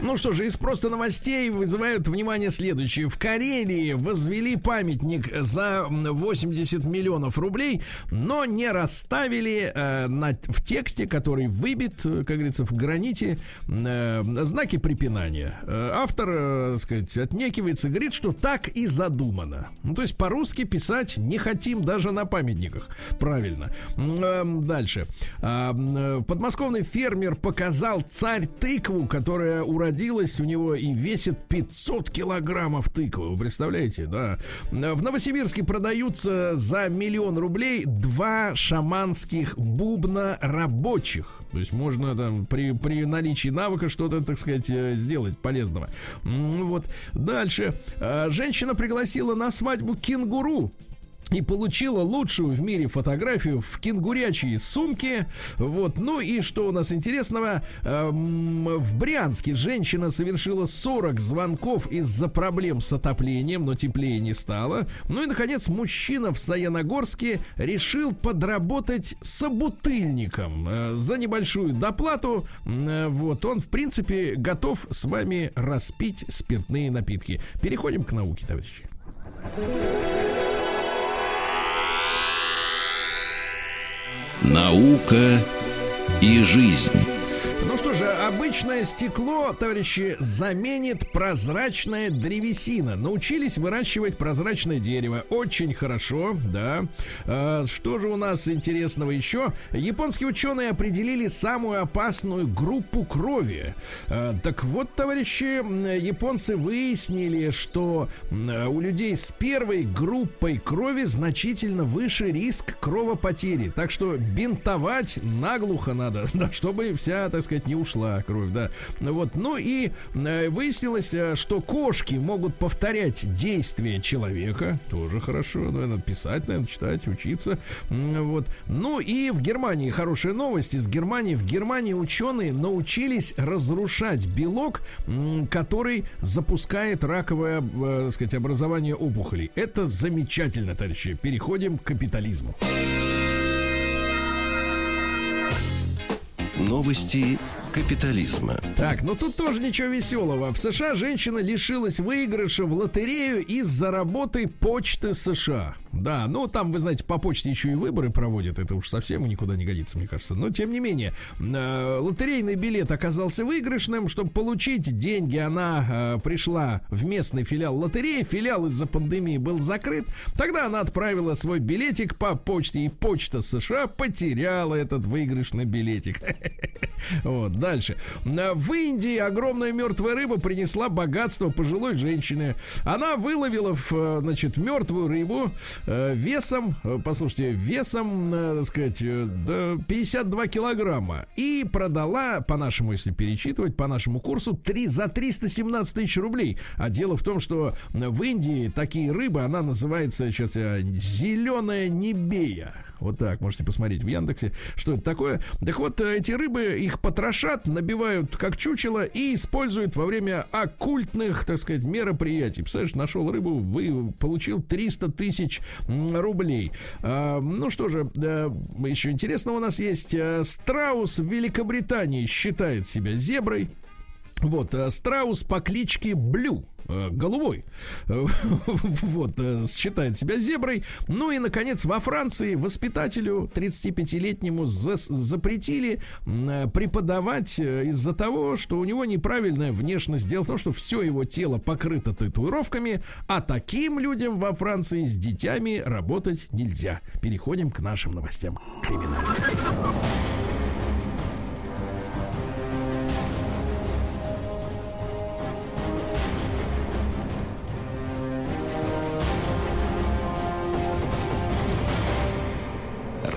Ну что же, из просто новостей вызывают внимание следующее. В Карелии возвели памятник за м, 80 миллионов рублей, но не расставили э, на, в тексте, который выбит, э, как говорится, в граните, э, знаки препинания. Э, автор, э, так сказать, отнекивается, говорит, что так и задумано. Ну, то есть по-русски писать не хотим даже на памятниках. Правильно. Эм, Дальше. А, э, Подмосковный фермер показал царь тыкву, которая уродилась у него и весит 500 килограммов тыквы. Вы представляете, да? В Новосибирске продаются за миллион рублей два шаманских бубна рабочих. То есть можно там при, при наличии навыка что-то, так сказать, э, сделать полезного. Вот. Дальше. А, Женщина пригласила на свадьбу кенгуру. И получила лучшую в мире фотографию в кенгурячей сумке. Вот. Ну и что у нас интересного? Эм, в Брянске женщина совершила 40 звонков из-за проблем с отоплением, но теплее не стало. Ну и, наконец, мужчина в Саяногорске решил подработать собутыльником э, за небольшую доплату. Э, вот. Он, в принципе, готов с вами распить спиртные напитки. Переходим к науке, товарищи. Наука и жизнь. Ну что же, обычное стекло, товарищи, заменит прозрачная древесина. Научились выращивать прозрачное дерево. Очень хорошо, да. А, что же у нас интересного еще? Японские ученые определили самую опасную группу крови. А, так вот, товарищи, японцы выяснили, что у людей с первой группой крови значительно выше риск кровопотери. Так что бинтовать наглухо надо, (laughs) чтобы вся, так сказать, не ушла кровь, да. Вот, ну и э, выяснилось, э, что кошки могут повторять действия человека, тоже хорошо, наверное, писать, наверное, читать, учиться, вот. Ну и в Германии хорошая новость из Германии. В Германии ученые научились разрушать белок, который запускает раковое, э, так сказать, образование опухолей. Это замечательно, товарищи. Переходим к капитализму. Новости капитализма. Так, ну тут тоже ничего веселого. В США женщина лишилась выигрыша в лотерею из-за работы почты США. Да, ну там, вы знаете, по почте еще и выборы проводят. Это уж совсем никуда не годится, мне кажется. Но тем не менее, э, лотерейный билет оказался выигрышным. Чтобы получить деньги, она э, пришла в местный филиал лотереи. Филиал из-за пандемии был закрыт. Тогда она отправила свой билетик по почте, и почта США потеряла этот выигрышный билетик. (laughs) Вот, дальше. В Индии огромная мертвая рыба принесла богатство пожилой женщине. Она выловила, в, значит, мертвую рыбу э, весом, э, послушайте, весом, э, так сказать, 52 килограмма. И продала, по-нашему, если перечитывать, по нашему курсу, 3, за 317 тысяч рублей. А дело в том, что в Индии такие рыбы, она называется сейчас зеленая небея. Вот так, можете посмотреть в Яндексе, что это такое. Так вот, эти рыбы, их потрошат, набивают как чучело и используют во время оккультных, так сказать, мероприятий. Представляешь, нашел рыбу, вы, получил 300 тысяч рублей. А, ну что же, а, еще интересно у нас есть. А, страус в Великобритании считает себя зеброй. Вот, а, страус по кличке Блю Э, головой. (laughs) Вот, э, считает себя зеброй. Ну и, наконец, во Франции воспитателю 35-летнему запретили э, преподавать из-за того, что у него неправильная внешность. Дело в том, что все его тело покрыто татуировками, а таким людям во Франции с детьми работать нельзя. Переходим к нашим новостям. Криминальным.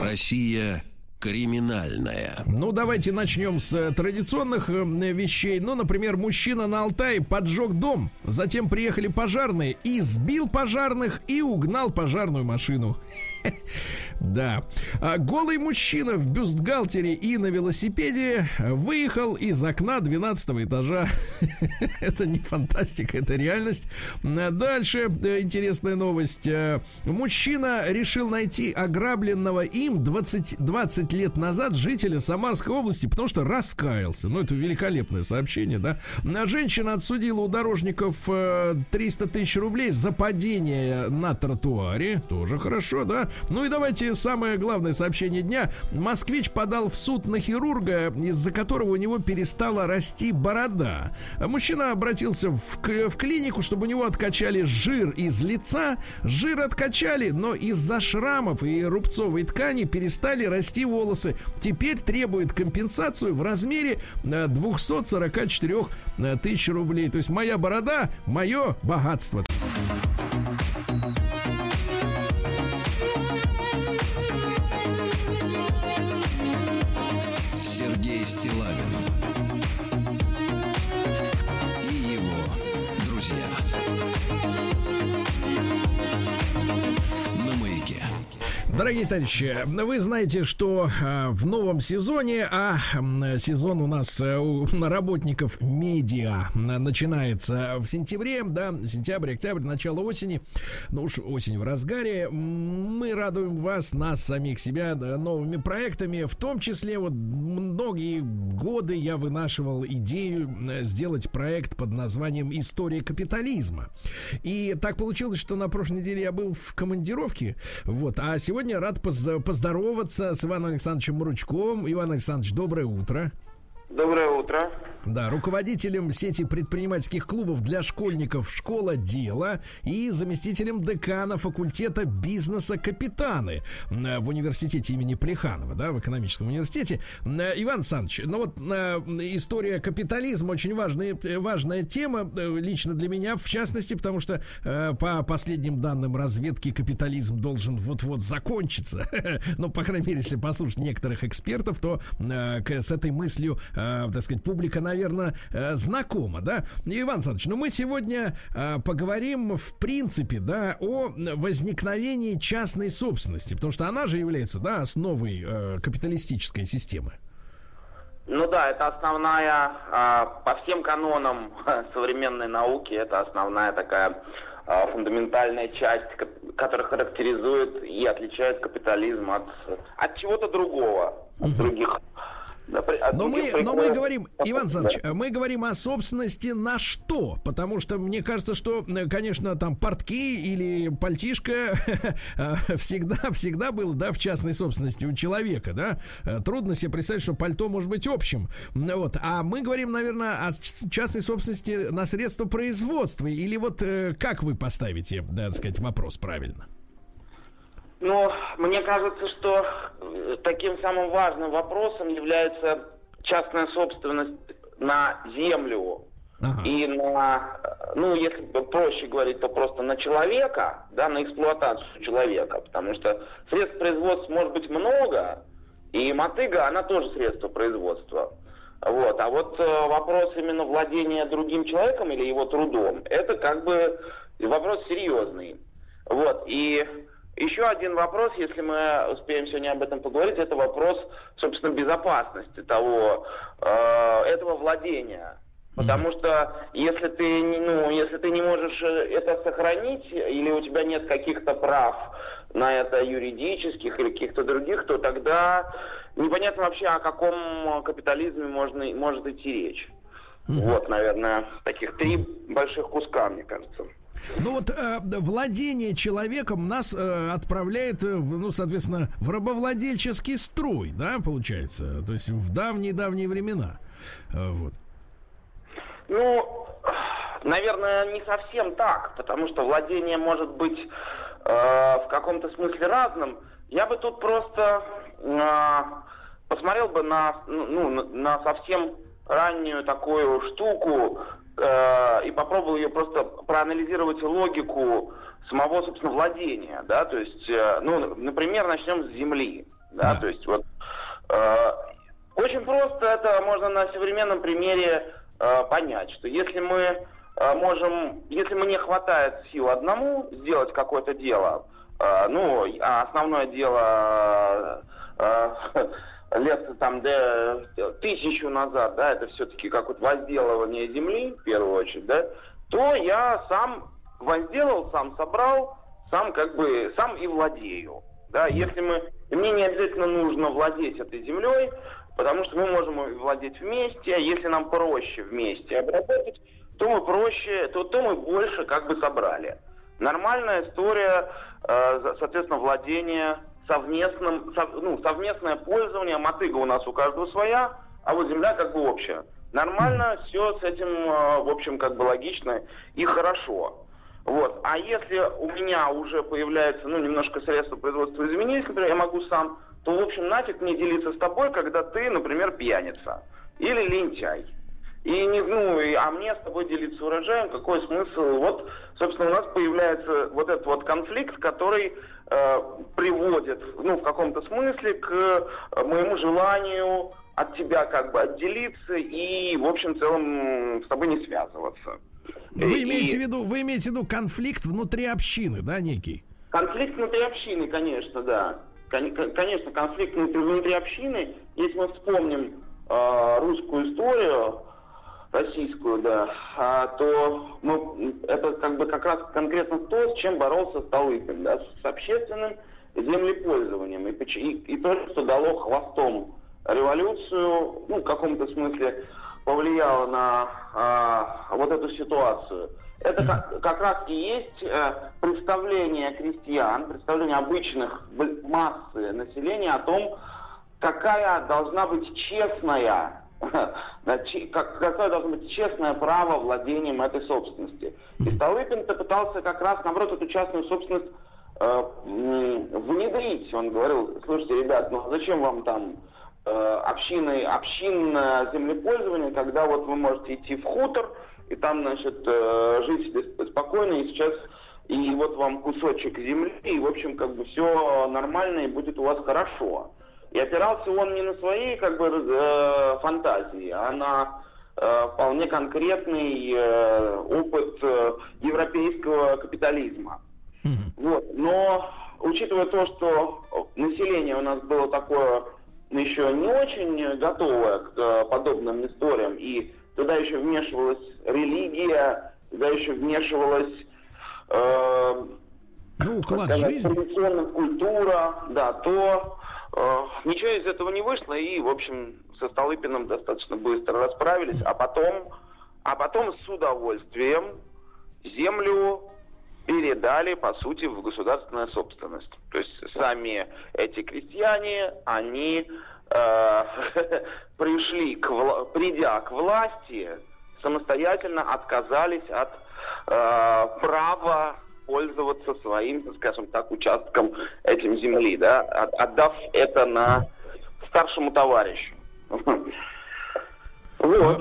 Россия криминальная. Ну, давайте начнем с э, традиционных э, вещей. Ну, например, мужчина на Алтае поджег дом, затем приехали пожарные и сбил пожарных и угнал пожарную машину. (laughs) Да. А голый мужчина в бюстгальтере и на велосипеде выехал из окна 12 этажа. (laughs) это не фантастика, это реальность. Дальше э, интересная новость. Э, мужчина решил найти ограбленного им 20, 20 лет назад жителя Самарской области, потому что раскаялся. Ну, это великолепное сообщение, да. Женщина отсудила у дорожников 300 э, тысяч рублей за падение на тротуаре. Тоже хорошо, да. Ну и давайте самое главное сообщение дня. Москвич подал в суд на хирурга, из-за которого у него перестала расти борода. Мужчина обратился в, в клинику, чтобы у него откачали жир из лица. Жир откачали, но из-за шрамов и рубцовой ткани перестали расти волосы. Теперь требует компенсацию в размере 244 э, э, тысяч рублей. То есть моя борода, мое богатство. Thank you. Дорогие товарищи, вы знаете, что э, в новом сезоне, а сезон у нас э, у работников медиа начинается в сентябре, да, сентябрь, октябрь, начало осени, ну уж осень в разгаре, мы радуем вас, нас самих себя да, новыми проектами, в том числе вот многие годы я вынашивал идею сделать проект под названием «История капитализма». И так получилось, что на прошлой неделе я был в командировке, вот, а сегодня рад поз- поздороваться с Иваном Александровичем Муручковым. Иван Александрович, доброе утро. Доброе утро. Да, руководителем сети предпринимательских клубов для школьников «Школа дела» и заместителем декана факультета бизнеса «Капитаны» э, в университете имени Плеханова, да, в экономическом университете. Э, Иван Александрович, ну вот э, история капитализма очень важная, важная тема лично для меня, в частности, потому что по последним данным разведки капитализм должен вот-вот закончиться. (laughs) Ну, по крайней мере, если послушать некоторых экспертов, то с этой мыслью, так сказать, публика, наверное, э, знакома, да? Иван Александрович, ну мы сегодня э, поговорим, в принципе, да, о возникновении частной собственности, потому что она же является, да, основой э, капиталистической системы. Ну да, это основная, а, по всем канонам (laughs) современной науки, это основная такая а, фундаментальная часть, ко- которая характеризует и отличает капитализм от, от чего-то другого, от других. Но мы, но мы говорим, Иван Александрович, мы говорим о собственности на что? Потому что мне кажется, что, э, конечно, там портки или пальтишко (laughs) э, всегда, всегда было, да, в частной собственности у человека, да. Э, Трудно себе представить, что пальто может быть общим. Вот. А мы говорим, наверное, о частной собственности на средства производства. Или вот как вы поставите, да, так сказать, вопрос правильно? Ну, мне кажется, что э, таким самым важным вопросом является частная собственность на землю и на, э, ну, если проще говорить, то просто на человека, да, на эксплуатацию человека, потому что средств производства может быть много, и мотыга, она тоже средство производства. Вот. А вот э, вопрос именно владения другим человеком или его трудом, это как бы вопрос серьезный. Вот. И еще один вопрос, если мы успеем сегодня об этом поговорить, это вопрос, собственно, безопасности того, э, этого владения. Потому что если ты, ну, если ты не можешь э, это сохранить, или у тебя нет каких-то прав на это юридических или каких-то других, то тогда непонятно вообще, о каком капитализме можно, может идти речь. Вот, наверное, таких три больших куска, мне кажется. Ну вот э, владение человеком нас э, отправляет, э, в, ну, соответственно, в рабовладельческий строй, да, получается, то есть в давние-давние времена. Э, вот. Ну, наверное, не совсем так, потому что владение может быть э, в каком-то смысле разным. Я бы тут просто э, посмотрел бы на, ну, на- совсем раннюю такую штуку э, и попробовал ее просто проанализировать логику самого, собственно, владения, да, то есть, э, ну, например, начнем с земли, да, то есть вот э, очень просто это можно на современном примере э, понять, что если мы э, можем, если мы не хватает сил одному сделать какое-то дело, э, ну, а основное дело э, лет там де- тысячу назад, да, это все-таки как вот возделывание земли, в первую очередь, да, то я сам возделал, сам собрал, сам как бы, сам и владею. Да, если мы, мне не обязательно нужно владеть этой землей, потому что мы можем владеть вместе, а если нам проще вместе обработать, то мы проще, то, то мы больше как бы собрали. Нормальная история, э, соответственно, владение совместным, сов- ну, совместное пользование, мотыга у нас у каждого своя, а вот земля как бы общая. Нормально, все с этим, э, в общем, как бы логично и хорошо. Вот. А если у меня уже появляется, ну, немножко средства производства изменились, которые я могу сам, то, в общем, нафиг мне делиться с тобой, когда ты, например, пьяница или лентяй. И не, ну, и- а мне с тобой делиться урожаем, какой смысл? Вот, собственно, у нас появляется вот этот вот конфликт, который приводит, ну, в каком-то смысле к э, моему желанию от тебя как бы отделиться и, в общем, целом, с тобой не связываться. Вы И- имеете в виду, вы имеете в виду конфликт внутри общины, да, некий? Конфликт внутри общины, конечно, да. Конечно, конфликт внутри общины, если мы вспомним э, русскую историю, российскую, да, а, то мы, это как бы как раз конкретно то, с чем боролся Столыпин, да, с общественным землепользованием. И, и, и то, что дало хвостом революцию, ну, в каком-то смысле повлияло на а, вот эту ситуацию. Это как, как раз и есть э, представление крестьян, представление обычных массы населения о том, какая должна быть честная, (laughs) какое должно быть честное право владением этой собственности. И Столыпин-то пытался как раз, наоборот, эту частную собственность э, внедрить. Он говорил, слушайте, ребят, ну зачем вам там э, общины, общинное землепользование, когда вот вы можете идти в хутор, и там, значит, э, жить спокойно, и сейчас и вот вам кусочек земли, и, в общем, как бы все нормально, и будет у вас хорошо. И опирался он не на свои, как бы, э, фантазии, а на э, вполне конкретный э, опыт э, европейского капитализма. Вот. Но, учитывая то, что население у нас было такое еще не очень готовое к э, подобным историям, и туда еще вмешивалась религия, туда еще вмешивалась э, ну, уклад жизни. культура, да, то ничего из этого не вышло, и, в общем, со Столыпиным достаточно быстро расправились, а потом, а потом с удовольствием землю передали, по сути, в государственную собственность. То есть сами эти крестьяне, они э, (laughs) пришли, к, придя к власти, самостоятельно отказались от э, права пользоваться своим, скажем так, участком этим земли, да, отдав это на старшему товарищу. (laughs) Вот.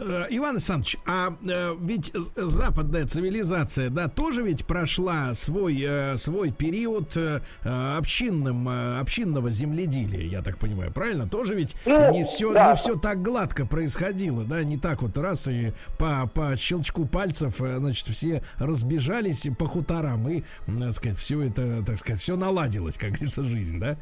Э, Иван Александрович, а э, ведь западная цивилизация, да, тоже ведь прошла свой, э, свой период общинным, общинного земледелия, я так понимаю, правильно? Тоже ведь ну, не все, да. не все так гладко происходило, да, не так вот раз и по, по щелчку пальцев, значит, все разбежались по хуторам и, так сказать, все это, так сказать, все наладилось, как говорится, жизнь, да?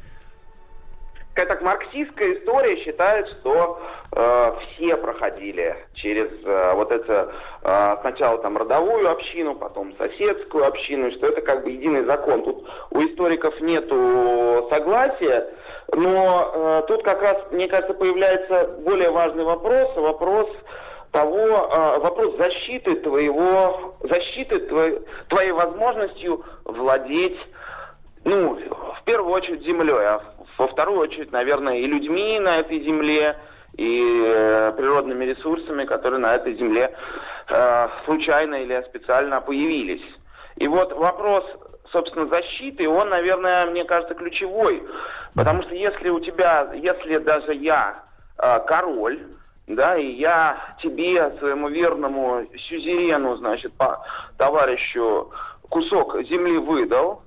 Так марксистская история считает, что э, все проходили через э, вот это э, сначала там родовую общину, потом соседскую общину, что это как бы единый закон. Тут у историков нету согласия, но э, тут как раз, мне кажется, появляется более важный вопрос, вопрос того, э, вопрос защиты твоего, защиты твоей, твоей возможностью владеть ну, в первую очередь землей, а во вторую очередь, наверное, и людьми на этой земле, и э, природными ресурсами, которые на этой земле э, случайно или специально появились. И вот вопрос, собственно, защиты, он, наверное, мне кажется, ключевой. Потому что если у тебя, если даже я э, король, да, и я тебе, своему верному сюзерену, значит, по товарищу кусок земли выдал,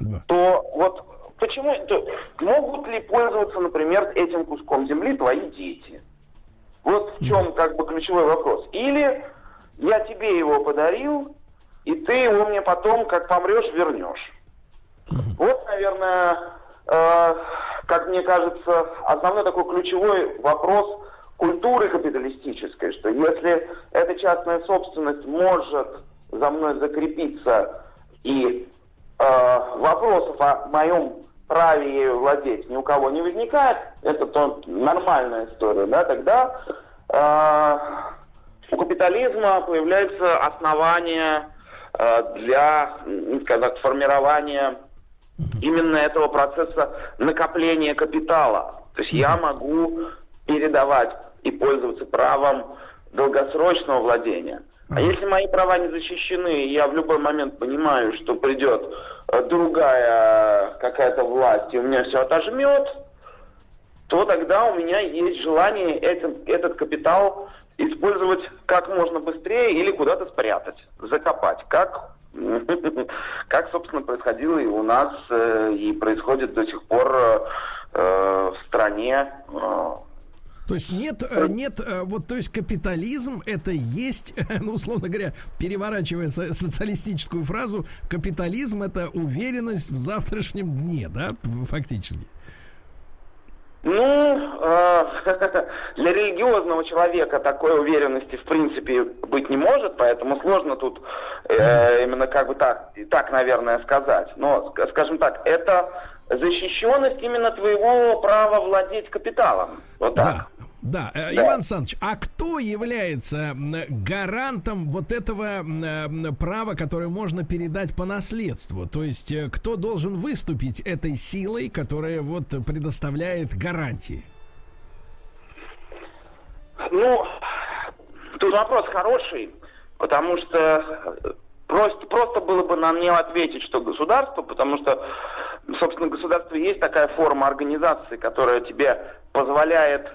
да. то вот почему то, могут ли пользоваться, например, этим куском земли твои дети? Вот в чем как бы ключевой вопрос. Или я тебе его подарил, и ты его мне потом, как помрешь, вернешь. Вот, наверное, э, как мне кажется, основной такой ключевой вопрос культуры капиталистической, что если эта частная собственность может за мной закрепиться и э, вопросов о моем праве ею владеть ни у кого не возникает, это то нормальная история, да, тогда э, у капитализма появляется основание э, для, скажем так, формирования именно этого процесса накопления капитала. То есть я могу передавать и пользоваться правом долгосрочного владения. А если мои права не защищены, я в любой момент понимаю, что придет э, другая какая-то власть, и у меня все отожмет, то тогда у меня есть желание этот, этот капитал использовать как можно быстрее или куда-то спрятать, закопать, как, (laughs) как собственно, происходило и у нас, э, и происходит до сих пор э, в стране То есть нет, э, нет, э, вот, то есть капитализм это есть, (laughs) ну, условно говоря, переворачивая со- социалистическую фразу, капитализм это уверенность в завтрашнем дне, да, фактически. Ну, э, (laughs) для религиозного человека такой уверенности в принципе быть не может, поэтому сложно тут э, именно как бы так, так, наверное, сказать. Но, ск- скажем так, это защищенность именно твоего права владеть капиталом. Вот так. Да. Да, э, Да. Иван Александрович, а кто является гарантом вот этого м, права, которое можно передать по наследству? То есть, э, кто должен выступить этой силой, которая вот предоставляет гарантии? Ну, тут вопрос хороший, потому что э, просто, просто было бы нам не ответить, что государство, потому что, собственно, государство есть такая форма организации, которая тебе позволяет,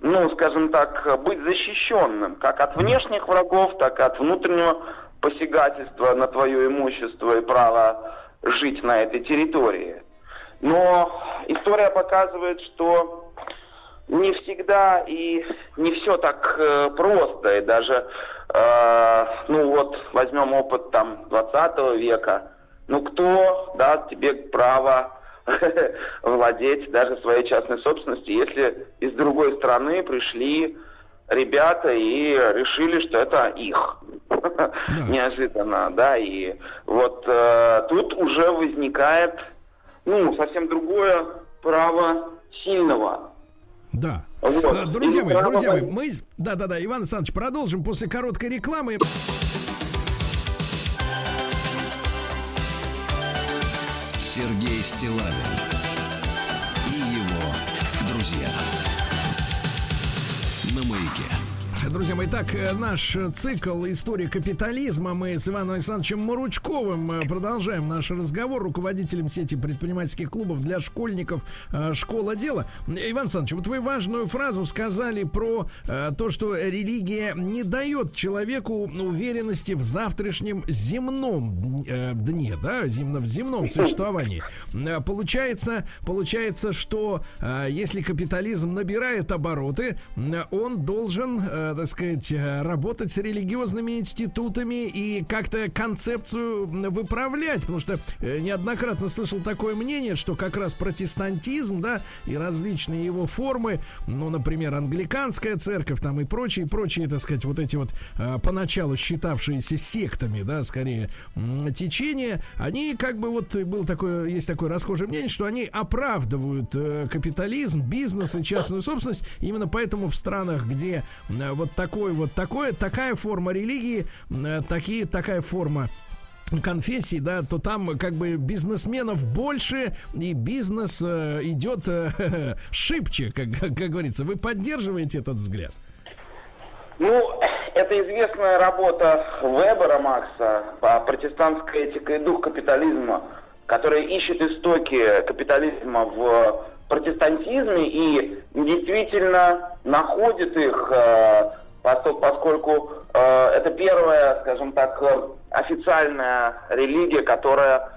ну, скажем так, быть защищенным, как от внешних врагов, так и от внутреннего посягательства на твое имущество и право жить на этой территории. Но история показывает, что не всегда и не все так э, просто. И даже, э, ну вот, возьмем опыт там 20 века. Ну кто даст тебе право (laughs) владеть даже своей частной собственностью, если из другой страны пришли ребята и решили, что это их. (laughs) Неожиданно, да, и вот э, тут уже возникает, ну, совсем другое право сильного. Да. Вот. Э, Друзья мои, друзья мои, мы... Да-да-да, Иван Александрович, продолжим после короткой рекламы. Сергей Стилавин Друзья мои, так, э, наш цикл «История капитализма». Мы с Иваном Александровичем Маручковым э, продолжаем наш разговор, руководителем сети предпринимательских клубов для школьников э, «Школа дела». Иван Александрович, вот вы важную фразу сказали про то, что религия не дает человеку уверенности в завтрашнем земном дне, да, земно, в земном существовании. Получается, получается, что если капитализм набирает обороты, он должен, так сказать, э, работать с религиозными институтами и как-то концепцию выправлять, потому что э, неоднократно слышал такое мнение, что как раз протестантизм, да, и различные его формы, ну, например, англиканская церковь там и прочие, прочие, так сказать, вот эти вот э, поначалу считавшиеся сектами, да, скорее течения, они как бы вот был такое, есть такое расхожее мнение, что они оправдывают капитализм, бизнес и частную собственность. Именно поэтому в странах, где э, вот такой вот такое, такая форма религии, э, такие, такая форма конфессий, да, то там как бы бизнесменов больше и бизнес э, идет э, (laughs) шибче, как, как говорится. Вы поддерживаете этот взгляд? Ну, это известная работа Вебера Макса по протестантской этике и дух капитализма, которая ищет истоки капитализма в протестантизме и действительно находит их, э, поскольку э, это первая, скажем так, э, официальная религия, которая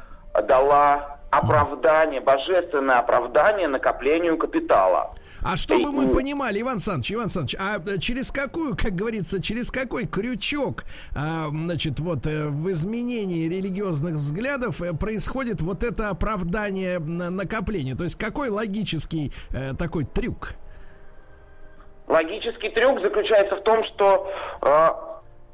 дала оправдание, божественное оправдание накоплению капитала. А чтобы мы понимали, Иван Саныч, Иван Саныч, а э, через какую, как говорится, через какой крючок, а, значит, вот э, в изменении религиозных взглядов э, происходит вот это оправдание на- накопления? То есть какой логический э, такой трюк? Логический трюк заключается в том, что э,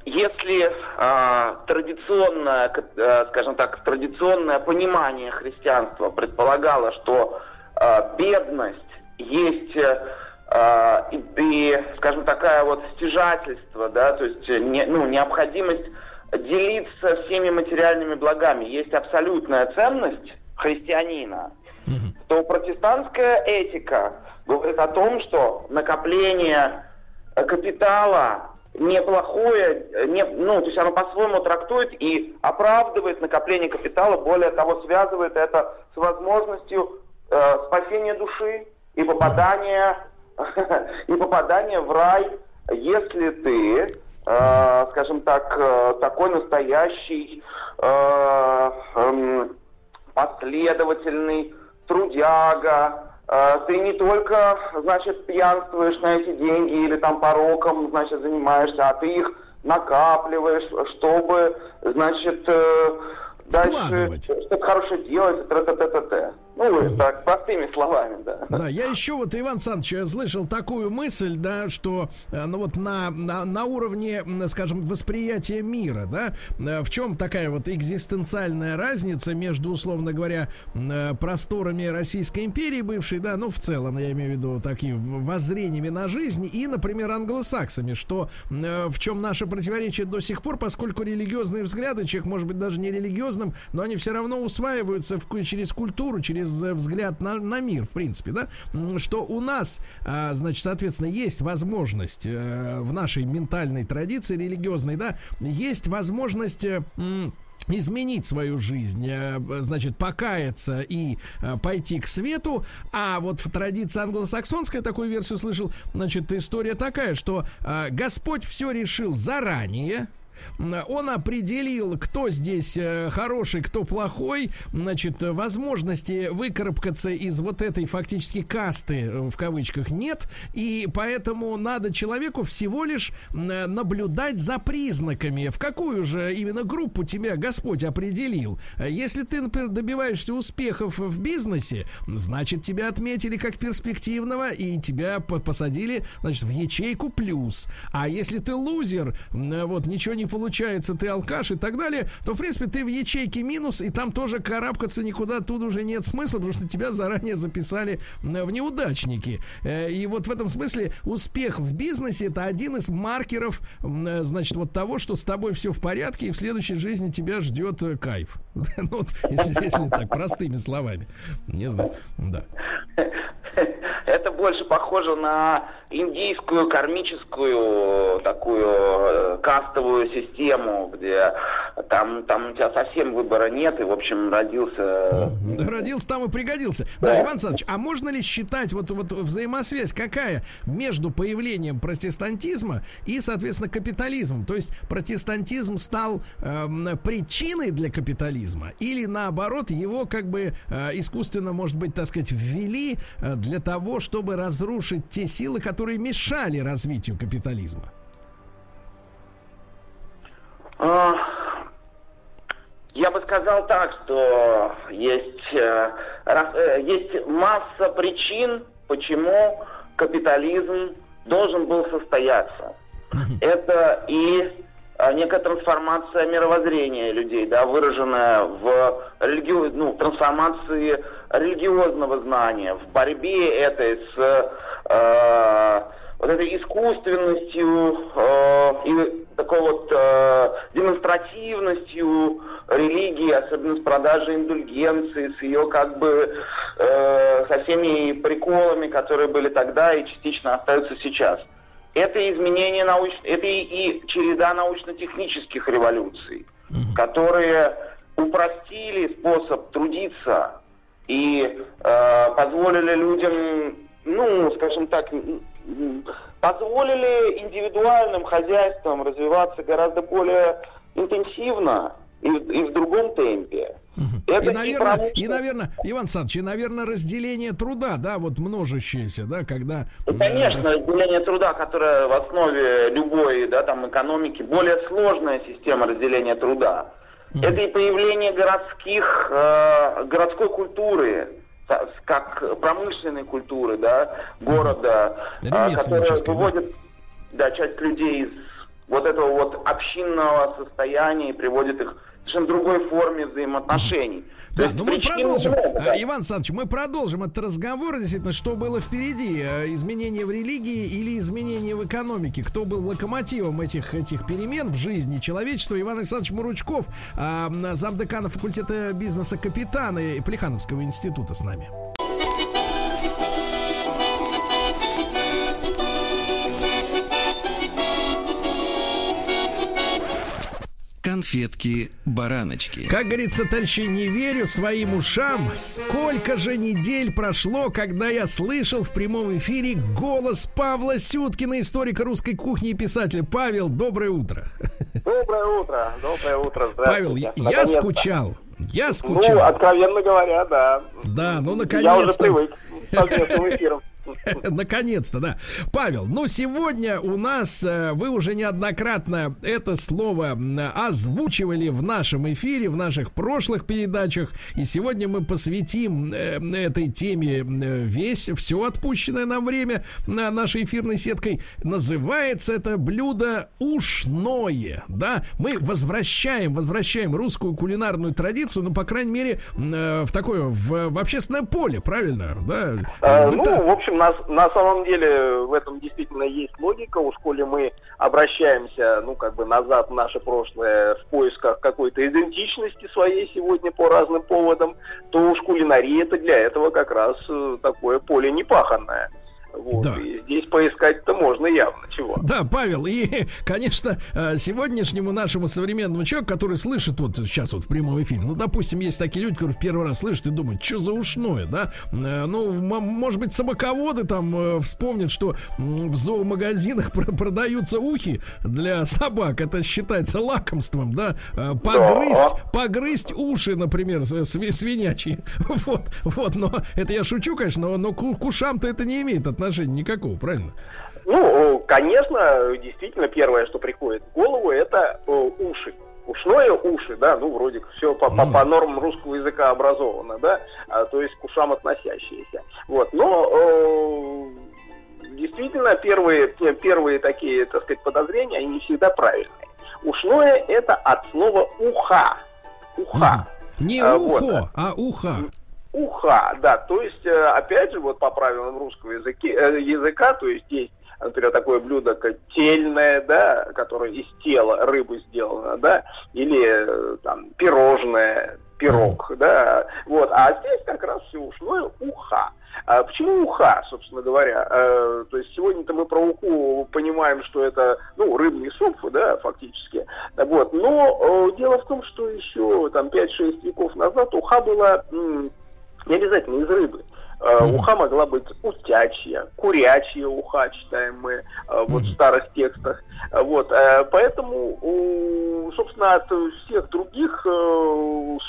если э, традиционное, э, скажем так, традиционное понимание христианства предполагало, что э, бедность есть э, э, и, и, скажем, такая вот стяжательство, да, то есть э, не- ну, необходимость делиться всеми материальными благами, есть абсолютная ценность христианина, то протестантская этика говорит о том, что накопление э, капитала неплохое, э, не, ну, то есть оно по-своему трактует и оправдывает накопление капитала, более того, связывает это с возможностью э, спасения души и попадания, (laughs) и попадания в рай, если ты, э, скажем так, э, такой настоящий э, эм, последовательный трудяга, э, ты не только, значит, пьянствуешь на эти деньги или там пороком, значит, занимаешься, а ты их накапливаешь, чтобы, значит, э, дальше что-то хорошее делать, т-т-т-т-т. Ну, так, простыми словами, да. Да, я еще вот, Иван Саныч, слышал такую мысль, да, что, э, ну вот на, на, на уровне, скажем, восприятия мира, да, э, в чем такая вот экзистенциальная разница между, условно говоря, э, просторами Российской империи бывшей, да, ну, в целом, я имею в виду такие воззрениями на жизнь, и, например, англосаксами, что в чем наше противоречие до сих пор, поскольку религиозные взгляды, человек может быть даже не религиозным, но они все равно усваиваются в, через культуру, через через взгляд на, на мир, в принципе, да, что у нас, а, значит, соответственно, есть возможность э, в нашей ментальной традиции религиозной, да, есть возможность э, изменить свою жизнь, э, значит, покаяться и пойти к свету. А вот в традиции англосаксонской такую версию слышал, значит, история такая, что Господь все решил заранее, он определил, кто здесь э, хороший, кто плохой. Значит, возможности выкарабкаться из вот этой фактически касты, в кавычках, нет. И поэтому надо человеку всего лишь наблюдать за признаками, в какую же именно группу тебя Господь определил. Если ты, например, добиваешься успехов в бизнесе, значит, тебя отметили как перспективного и тебя посадили, значит, в ячейку плюс. А если ты лузер, вот, ничего не получается, ты алкаш и так далее, то, в принципе, ты в ячейке минус, и там тоже карабкаться никуда оттуда уже нет смысла, потому что тебя заранее записали в неудачники. Э, и вот в этом смысле успех в бизнесе это один из маркеров, э, значит, вот того, что с тобой все в порядке, и в следующей жизни тебя ждет э, кайф. (laughs) Ну, если, если так, простыми словами. Не знаю, да. (laughs) Это больше похоже на индийскую кармическую такую кастовую систему, где там, там у тебя совсем выбора нет, и, в общем, родился... Родился там и пригодился. Да, да Иван Александрович, а можно ли считать вот, вот взаимосвязь какая между появлением протестантизма и, соответственно, капитализмом? То есть протестантизм стал э, причиной для капитализма или, наоборот, его как бы э, искусственно, может быть, так сказать, ввели э, для того, чтобы разрушить те силы, которые мешали развитию капитализма? А, я бы сказал так, что есть, э, э, есть масса причин, почему капитализм должен был состояться. Это и некая трансформация мировоззрения людей, да, выраженная в религи... ну, трансформации религиозного знания, в борьбе этой с э, вот этой искусственностью э, и такой вот э, демонстративностью религии, особенно с продажей индульгенции, с ее как бы э, со всеми приколами, которые были тогда и частично остаются сейчас. Это изменение науч... это и, и череда научно-технических революций, которые упростили способ трудиться и э, позволили людям, ну, скажем так, позволили индивидуальным хозяйствам развиваться гораздо более интенсивно и, и в другом темпе. Это и, наверное, и, наверное, Иван Александрович, и, наверное, разделение труда, да, вот множащееся, да, когда... И, конечно, да, разделение труда, которое в основе любой, да, там, экономики, более сложная система разделения труда. Mm. Это и появление городских, э, городской культуры, как промышленной культуры, да, города, mm. которая выводит, да. да, часть людей из вот этого вот общинного состояния и приводит их совершенно другой форме взаимоотношений. Да, но мы продолжим, много, да. Иван Александрович, мы продолжим этот разговор, действительно, что было впереди, э, изменение в религии или изменение в экономике, кто был локомотивом этих, этих перемен в жизни человечества. Иван Александрович Муручков, замдекана факультета бизнеса капитана Плехановского института с нами. Конфетки-бараночки. Как говорится, товарищи, не верю своим ушам. Сколько же недель прошло, когда я слышал в прямом эфире голос Павла Сюткина, историка русской кухни и писателя. Павел, доброе утро. Доброе утро, доброе утро. Павел, я скучал. Я скучал. Ну, откровенно говоря, да. Да, ну Я уже наконец-то. привык к совместным эфирам. (laughs) Наконец-то, да. Павел, ну сегодня у нас, э, вы уже неоднократно это слово озвучивали в нашем эфире, в наших прошлых передачах. И сегодня мы посвятим э, этой теме весь, все отпущенное нам время на нашей эфирной сеткой. Называется это блюдо ушное, да. Мы возвращаем, возвращаем русскую кулинарную традицию, ну, по крайней мере, э, в такое, в, в общественное поле, правильно? Да. В Ну, в общем, на, на самом деле в этом действительно есть логика. Уж коли мы обращаемся, ну, как бы назад в наше прошлое в поисках какой-то идентичности своей сегодня по разным поводам, то уж кулинария это для этого как раз э, такое поле непаханное. Вот. Да. И здесь поискать-то можно явно чего. Да, Павел, и, (laughs) конечно, э, сегодняшнему нашему современному человеку, который слышит вот сейчас вот в прямом эфире, ну, допустим, есть такие люди, которые в первый раз слышат и думают, что за ушное, да? Э, Ну, м- может быть, собаководы там э, вспомнят, что в зоомагазинах (laughs) пр- продаются ухи для собак, это считается лакомством, да? Погрызть, погрызть уши, например, свинячьи. (laughs) Вот, вот, но это я шучу, конечно, но, но к ушам-то это не имеет отношения никакого, правильно? Ну, конечно, действительно, первое, что приходит в голову, это э, уши. Ушное уши, да, ну, вроде все по, по- по нормам русского языка образовано, да, а, то есть к ушам относящиеся. Вот, но э, действительно первые, первые такие, так сказать, подозрения, они не всегда правильные. Ушное это от слова уха. Уха. Не А, вот. ухо, а уха. Уха, да, то есть, э, опять же, вот по правилам русского языки, э, языка, то есть есть, например, такое блюдо, как тельное, да, которое из тела рыбы сделано, да, или э, там пирожное, пирог, да, вот, а здесь как раз все ушное уха. А почему уха, собственно говоря? Э, то есть сегодня-то мы про уху понимаем, что это, ну, рыбный суп, да, фактически. Вот. Но э, дело в том, что еще там 5-6 веков назад уха была м, не обязательно из рыбы. Э, Уха могла быть утячья, курячья уха, читаем мы э, вот в старых текстах. Э, Вот, поэтому, собственно, от всех других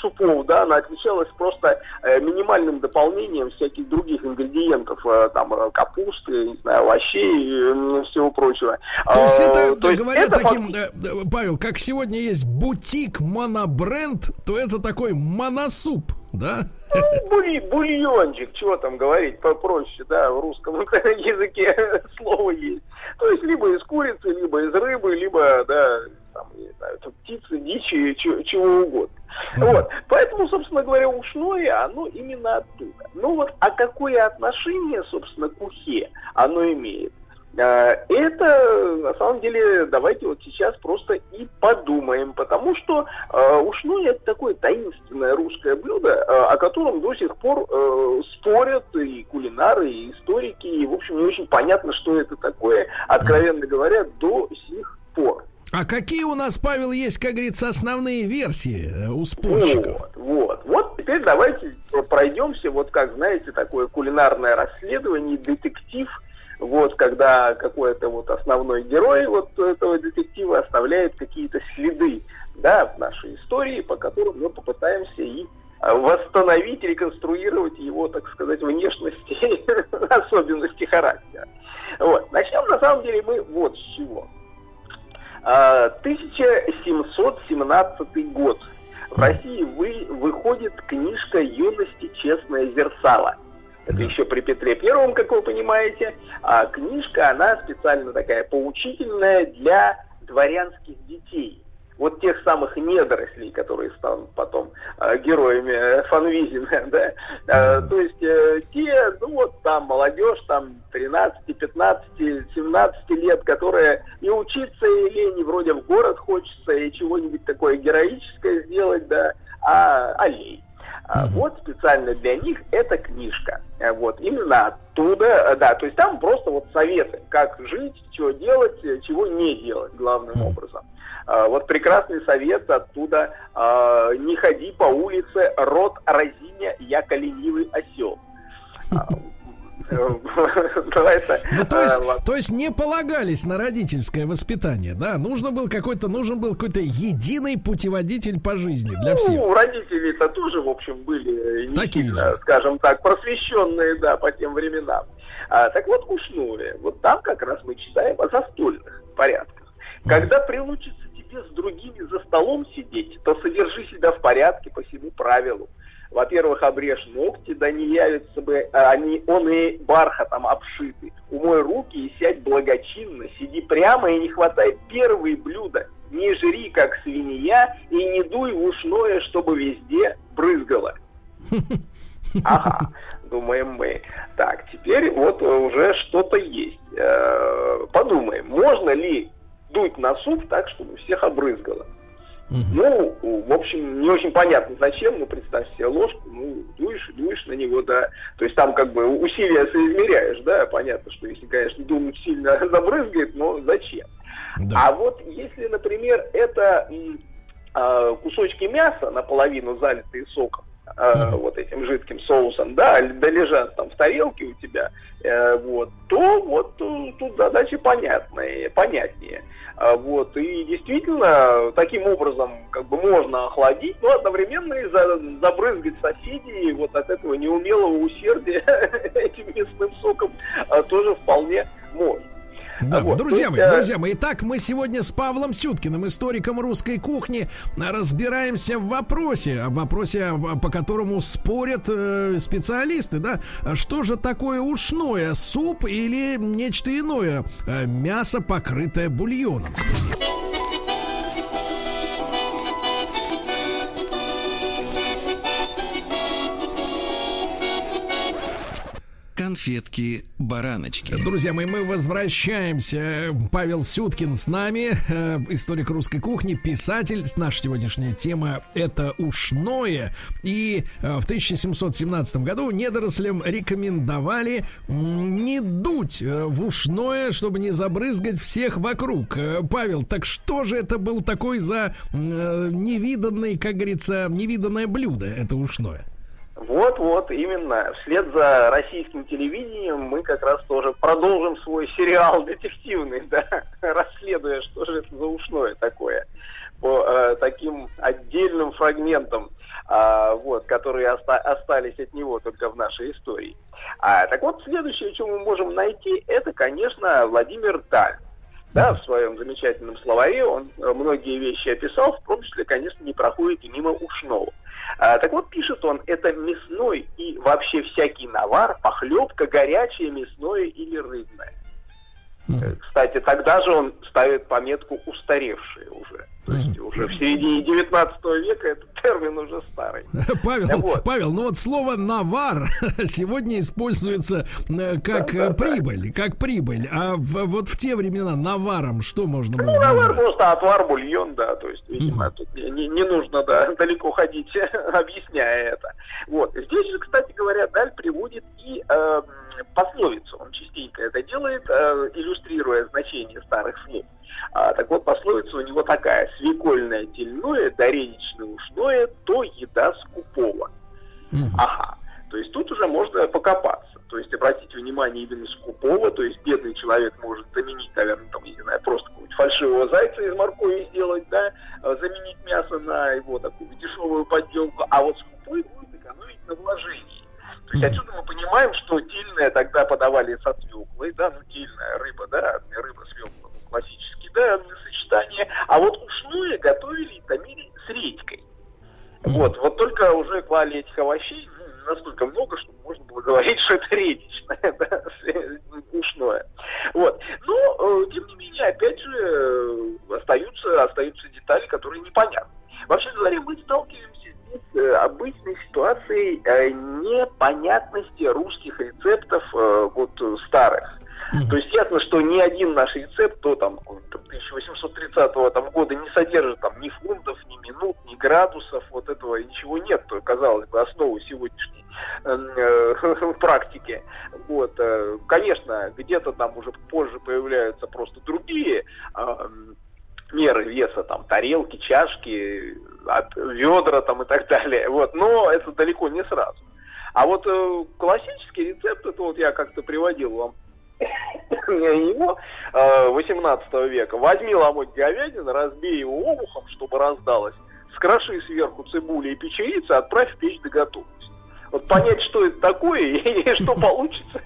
супов, да, она отличалась просто минимальным дополнением всяких других ингредиентов, там, капусты, не знаю, овощей и всего прочего. То есть это, то есть говорят это таким, э, Павел, как сегодня есть бутик монобренд, то это такой моносуп, да? Ну, були- бульончик, чего там говорить, попроще, да, в русском (laughs) языке слово есть. То есть либо из курицы, либо из рыбы, либо, да, там, не знаю, там, птицы, дичи, чего, чего угодно. Вот, поэтому, собственно говоря, ушное, оно именно оттуда. Ну вот, а какое отношение, собственно, к ухе оно имеет? Э, Это, на самом деле, давайте вот сейчас просто и подумаем, потому что э, ушное это такое таинственное русское блюдо, э, о котором до сих пор э, спорят и кулинары, и историки, и, в общем, не очень понятно, что это такое, откровенно говоря, до сих пор. А какие у нас, Павел, есть, как говорится, основные версии э, у спорщиков? Вот, вот. Вот теперь давайте пройдемся, вот как, знаете, такое кулинарное расследование, детектив, вот, когда какой-то вот основной герой вот этого детектива оставляет какие-то следы, да, в нашей истории, по которым мы попытаемся и а, восстановить, реконструировать его, так сказать, внешность и (laughs) особенности характера. Вот. Начнем, на самом деле, мы вот с чего. А, 1717 год. В России вы, выходит книжка «Юности честное зерцало». Это еще при Петре Первом, как вы понимаете. А книжка, она специально такая поучительная для дворянских детей. Вот тех самых недорослей, которые станут потом э, героями э, Фанвизина, (laughs) да. Э, то есть э, те, ну вот там молодежь, там 13, 15, 17 лет, которая и учиться, и лень, и вроде в город хочется, и чего-нибудь такое героическое сделать, да, а, а лень. А Вот специально для них эта книжка. Э, Вот именно оттуда, э, да, то есть там просто вот советы, как жить, что делать, э, чего не делать главным образом. А, Вот прекрасный совет оттуда а, «Не ходи по улице, рот разиня, я ленивый осел». (laughs) А, э, ну, то, есть, то есть не полагались на родительское воспитание, да? Нужно был какой-то, нужен был какой-то единый путеводитель по жизни для всех. Ну, родители-то тоже, в общем, были не Такие сильно, скажем так, просвещенные, да, по тем временам. А, так вот, Кушнуре, вот там как раз мы читаем о застольных порядках. Когда прилучится тебе с другими за столом сидеть, то содержи себя в порядке по всему правилу. Во-первых, обрежь ногти, да не явятся бы, а, они, он и бархатом обшиты. Умой руки и сядь благочинно, сиди прямо и не хватай первые блюда. Не жри, как свинья, и не дуй в ушное, чтобы везде брызгало. (laughs) Ага, думаем мы. Так, теперь вот уже что-то есть. Э, подумаем, можно ли дуть на суп так, чтобы всех обрызгало? Ну, в общем, не очень понятно зачем, ну, представь себе ложку, ну, дуешь, дуешь на него, да. То есть там как бы усилия соизмеряешь, да, понятно, что если, конечно, дунуть сильно (laughs) забрызгает, но зачем? Да. А вот если, например, это э, кусочки мяса, наполовину залитые соком, э, вот этим жидким соусом, да, да лежат там в тарелке у тебя, э, вот, то вот тут задачи понятные, понятнее. А, вот, и действительно, таким образом как бы можно охладить, но одновременно и за, забрызгать соседей вот от этого неумелого усердия (laughs) этим мясным соком а, тоже вполне можно. Да, вот, друзья есть, мои, а... друзья мои, итак, мы сегодня с Павлом Сюткиным, историком русской кухни, разбираемся в вопросе, в вопросе, по которому спорят э, специалисты, да, что же такое ушное, суп или нечто иное, э, мясо, покрытое бульоном. Конфетки-бараночки. Друзья мои, мы возвращаемся. Павел Сюткин с нами, э, историк русской кухни, писатель. Наша сегодняшняя тема – это ушное. И э, в 1717 году недорослям рекомендовали не дуть э, в ушное, чтобы не забрызгать всех вокруг. Павел, так что же это был такой за э, невиданный, как говорится, невиданное блюдо, это ушное? Вот-вот, именно. Вслед за российским телевидением мы как раз тоже продолжим свой сериал детективный, (laughs) да, расследуя, что же это за ушное такое, по э, таким отдельным фрагментам, э, вот, которые оста- остались от него только в нашей истории. А, так вот, следующее, что мы можем найти, это, конечно, Владимир Даль. Да, в своем замечательном словаре он многие вещи описал, в том числе, конечно, не проходит мимо ушного. А, так вот, пишет он, это мясной и вообще всякий навар, похлебка, горячее мясное или рыбное. Mm-hmm. Кстати, тогда же он ставит пометку устаревшие уже. То есть уже в середине 19 века этот термин уже старый. (laughs) Павел, вот. Павел, ну вот слово навар (laughs) сегодня используется э, как да, да, прибыль, да. как прибыль. А в, вот в те времена наваром что можно было ну, навар просто отвар, бульон, да. То есть, видимо, угу. тут не, не нужно да, (laughs) далеко ходить, объясняя это. Вот. Здесь же, кстати говоря, Даль приводит и э, пословицу. Он частенько это делает, э, иллюстрируя значение старых слов. А, так вот, пословица у него такая. Свекольное тельное, дореничное ушное, то еда скупого. Mm-hmm. Ага. То есть тут уже можно покопаться. То есть обратите внимание именно скупого, то есть бедный человек может заменить, наверное, там, я не знаю, просто какого-нибудь фальшивого зайца из моркови сделать, да, а, заменить мясо на его такую дешевую подделку, а вот скупой будет экономить на вложении. То есть отсюда мы понимаем, что тильное тогда подавали со свеклой, да, ну тильная рыба, да, рыба свекла, ну, классический, да, сочетание, а вот ушное готовили и томили с редькой. Вот, вот только уже клали этих овощей ну, настолько много, что можно было (laughs) говорить, что это редичное, да, (laughs) ушное. Вот. Но, э, тем не менее, опять же, э, остаются, остаются детали, которые непонятны. Вообще говоря, мы сталкиваемся с э, обычной ситуацией непонятности русских рецептов вот старых. То есть ясно, что ни один наш рецепт до там, 1830 там, года не содержит там ни фунтов, ни минут, ни градусов, вот этого ничего нет, то, казалось бы, основы сегодняшней э, (laughs) практики. Вот, э, конечно, где-то там уже позже появляются просто другие э, меры веса, там, тарелки, чашки, от ведра там и так далее. Вот, но это далеко не сразу. А вот э, классический рецепт, это вот я как-то приводил вам (coughs) его э, 18 века. Возьми ломоть говядины, разбей его обухом, чтобы раздалось, скроши сверху цибули и печерицы, отправь в печь до готовности. Вот понять, что это такое (laughs) и что получится,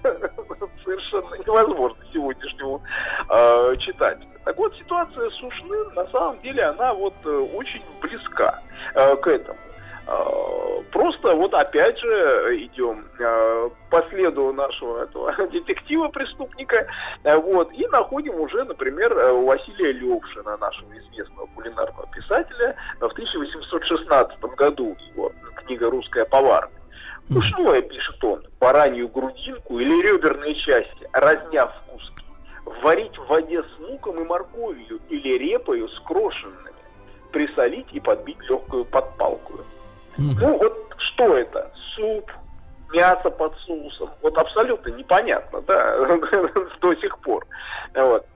совершенно невозможно сегодняшнему э, читателю. Так вот, ситуация с Ушным, на самом деле, она вот э, очень близка э, к этому. Э, Просто вот опять же идем э, по следу нашего этого (laughs) детектива-преступника, э, вот, и находим уже, например, э, Василия Левшина, нашего известного кулинарного писателя, в 1816 году его книга «Русская поварня». Ну что пишет он, баранью грудинку или реберные части, разняв в куски, варить в воде с луком и морковью или репою с крошенными, присолить и подбить легкую подпалку. Ну вот что это? Суп, мясо под соусом. Вот абсолютно непонятно, да, (laughs) до сих пор. Вот.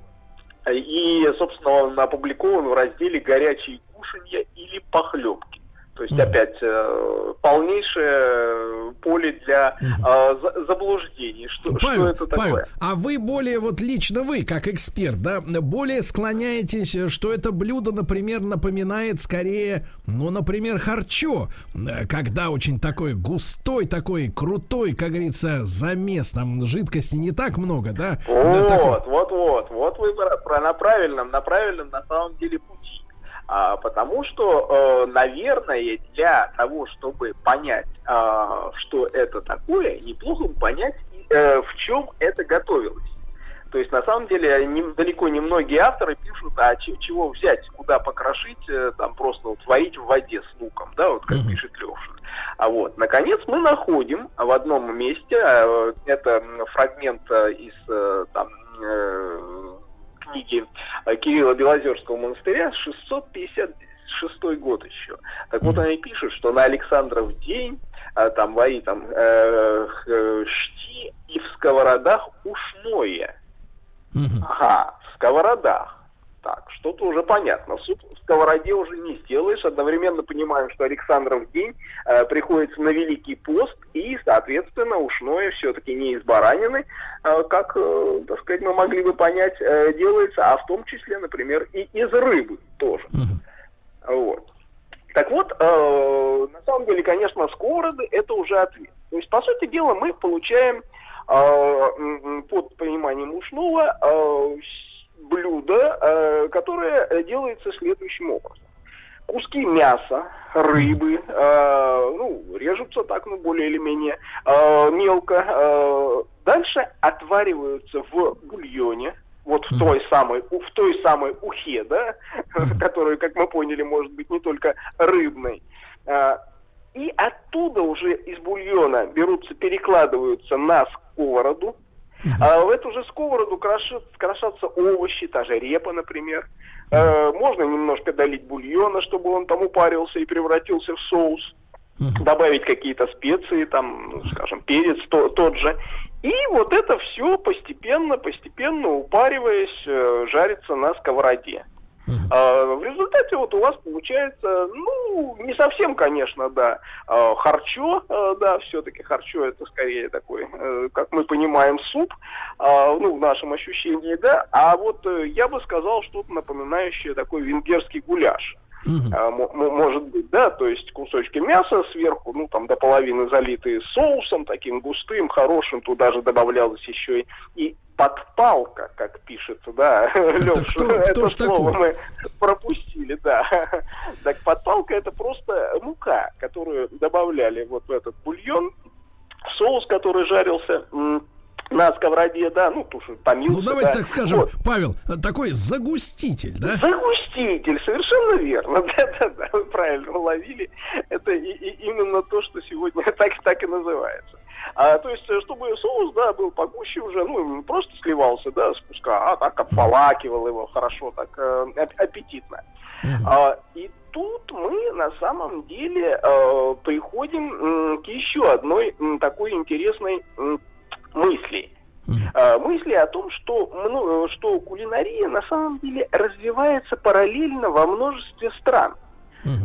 И, собственно, он опубликован в разделе «Горячие кушанья или похлебки». То есть, опять, э, полнейшее поле для э, за- заблуждений. Что, что Павел, это такое? Павел, а вы более, вот лично вы, как эксперт, да, более склоняетесь, э, что это блюдо, например, напоминает скорее, ну, например, харчо, э, когда очень такой густой, такой крутой, как говорится, замес, там жидкости не так много, да? Да, такой- Вот, вот, вот, вот вы про- про- на правильном, на правильном на самом деле пути. А, потому что, э, наверное, для того, чтобы понять, а, что это такое, неплохо понять, э, в чем это готовилось. То есть, на самом деле, не- далеко не многие авторы пишут, а че- чего взять, куда покрошить, э, там просто вот варить в воде с луком, да, вот как пишет Левшин. А вот, наконец, мы находим в одном месте, это фрагмент из там, книги э, Кирилла Белозерского монастыря, 656 год еще. Так вот, они пишут, что на Александров день э, там вари там э, шти и в сковородах ушное. Ага, в сковородах. Так, что-то уже понятно. Суп в сковороде уже не сделаешь. Одновременно понимаем, что Александров день э, приходится на Великий пост, и, соответственно, ушное все-таки не из баранины, э, как, э, так сказать, мы могли бы понять, э, делается, а в том числе, например, и из рыбы тоже. Вот. Так вот, э, на самом деле, конечно, сковороды это уже ответ. То есть, по сути дела, мы получаем э, под пониманием ушного э, блюдо, э, которое э, делается следующим образом. Куски мяса, рыбы, э, ну, режутся так, ну, более или менее э, мелко. э, дальше отвариваются в бульоне, вот в той самой, в той самой ухе, да, (laughs) которая, как мы поняли, может быть не только рыбной. И оттуда уже из бульона берутся, перекладываются на сковороду. А в эту же сковороду крошат- крошатся овощи, та же репа, например. Э, Можно немножко долить бульона, чтобы он там упарился и превратился в соус добавить какие-то специи, там, ну, скажем, перец то- тот же. И вот это все постепенно, постепенно упариваясь, э, жарится на сковороде. А, в результате вот у вас получается, ну, не совсем, конечно, да, а, харчо, э, да, все-таки харчо это скорее такой, э, как мы понимаем, суп, а, ну, в нашем ощущении, да, а вот э, я бы сказал что-то напоминающее такой венгерский гуляш. А, мо- мо- может быть, да, то есть кусочки мяса сверху, ну, там, до половины залитые соусом таким густым, хорошим, туда же добавлялось еще и, и подпалка, как пишется, да, (laughs) Лёш, кто- кто это ж слово такой? мы пропустили, да. (laughs) Так подпалка это просто мука, которую добавляли вот в этот бульон, соус, который жарился на сковороде, да, ну, тушу томился. Ну, давайте да. так скажем, Вот. Павел, такой загуститель, да? Загуститель, совершенно верно. (laughs) Да-да-да, вы правильно уловили. Это и- и именно то, что сегодня (laughs) так, так и называется. А, то есть, э, чтобы соус, да, был погуще уже, ну, не просто сливался, да, с куска, а так обволакивал его хорошо, так э, ап- аппетитно. А, и тут мы на самом деле э, приходим м, к еще одной м, такой интересной м, мысли. Э, мысли о том, что, что кулинария на самом деле развивается параллельно во множестве стран.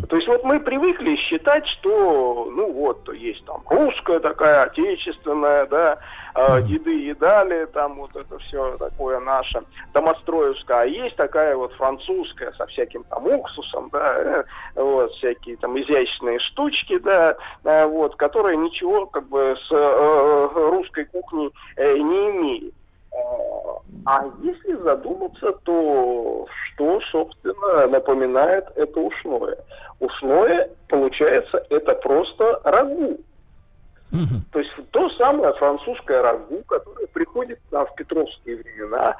То есть вот мы привыкли считать, что, ну вот, есть там русская такая, отечественная, да, э, еды едали, там вот это все такое наше, домостроевское, а есть такая вот французская со всяким там уксусом, да, э, вот, всякие там изящные штучки, да, э, вот, которые ничего как бы с э, русской кухней э, не имеют. А если задуматься, то что, собственно, напоминает это ушное? Ушное, получается, это просто рагу. То есть то самое французское рагу, которое приходит нам в петровские времена,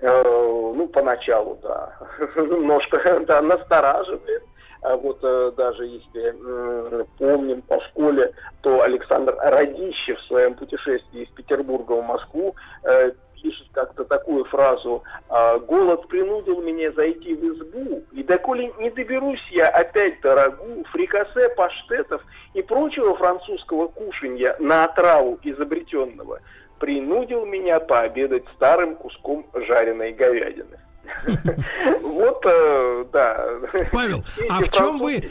э, ну, поначалу, да, (laughs) немножко да, настораживает. А вот э, даже если помним по школе, то Александр Радищев в своем путешествии из Петербурга в Москву э, пишет как-то такую фразу «А, «Голод принудил меня зайти в избу, и доколе не доберусь я опять до рагу, фрикасе, паштетов и прочего французского кушанья на отраву изобретенного, принудил меня пообедать старым куском жареной говядины». (laughs) Вот, э, да. Павел, (laughs) а в чем вы,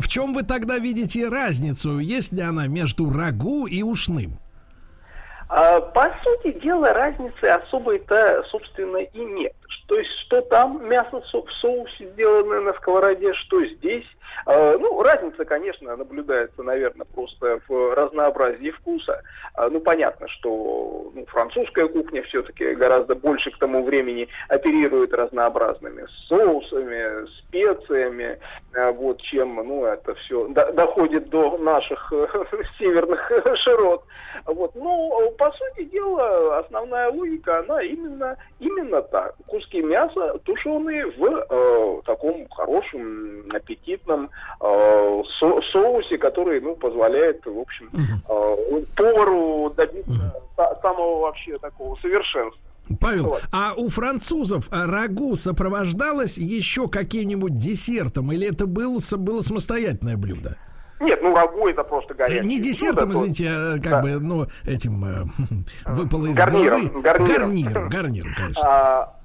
в чем вы тогда видите разницу, есть ли она между рагу и ушным? А, по сути дела, разницы особой-то, собственно, и нет. То есть, что там мясо в соусе сделанное на сковороде, что здесь. А, ну, разница, конечно, наблюдается, наверное, просто в разнообразии вкуса. А, ну, понятно, что ну, французская кухня все-таки гораздо больше к тому времени оперирует разнообразными соусами, специями, вот, чем, ну, это все доходит до наших (laughs) северных широт. Вот. Ну, по сути дела, основная логика, она именно, именно так. Куски мяса тушеные в э, таком хорошем, аппетитном э, со соусе, который, ну, позволяет, в общем, э, повару добиться самого вообще такого совершенства. Павел, вот. а у французов рагу сопровождалось еще каким-нибудь десертом, или это было, было самостоятельное блюдо? Нет, ну рагу это просто горячий. Не десертом, ну, извините, а как да. бы, ну, этим э, (laughs) выпало из гарниром, головы. Гарниром. Гарниром, (laughs) гарниром, конечно. А,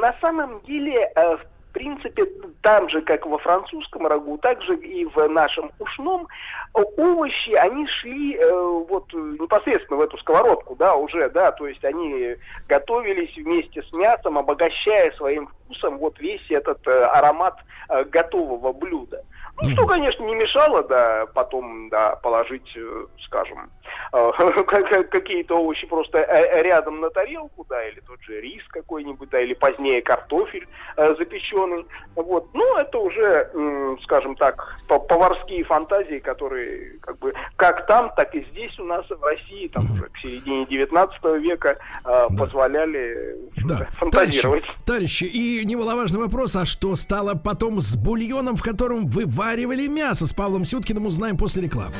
на самом деле, э, в принципе, там же, как во французском рагу, так же и в нашем ушном, овощи, они шли э, вот непосредственно в эту сковородку, да, уже, да, то есть они готовились вместе с мясом, обогащая своим вкусом вот весь этот э, аромат э, готового блюда. Ну, что, конечно, не мешало, да, потом, да, положить, э, скажем, э, (laughs) какие-то овощи просто э, рядом на тарелку, да, или тот же рис какой-нибудь, да, или позднее картофель запеченный. Вот. Ну, это уже, скажем так, поварские фантазии, которые, как бы, как там, так и здесь у нас в России, там уже к середине 19 века позволяли да. (laughs) фантазировать. Товарищи, товарищи, и немаловажный вопрос, а что стало потом с бульоном, в котором вы Варивали мясо с Павлом Сюткиным узнаем после рекламы.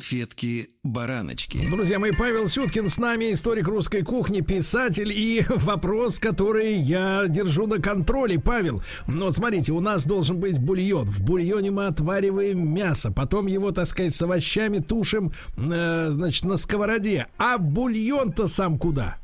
Конфетки-бараночки. Друзья мои, Павел Сюткин с нами, историк русской кухни, писатель. И (laughs) вопрос, который я держу на контроле. Павел, ну вот смотрите, у нас должен быть бульон. В бульоне мы отвариваем мясо, потом его, так сказать, с овощами тушим, э, значит, на сковороде. А бульон-то сам куда?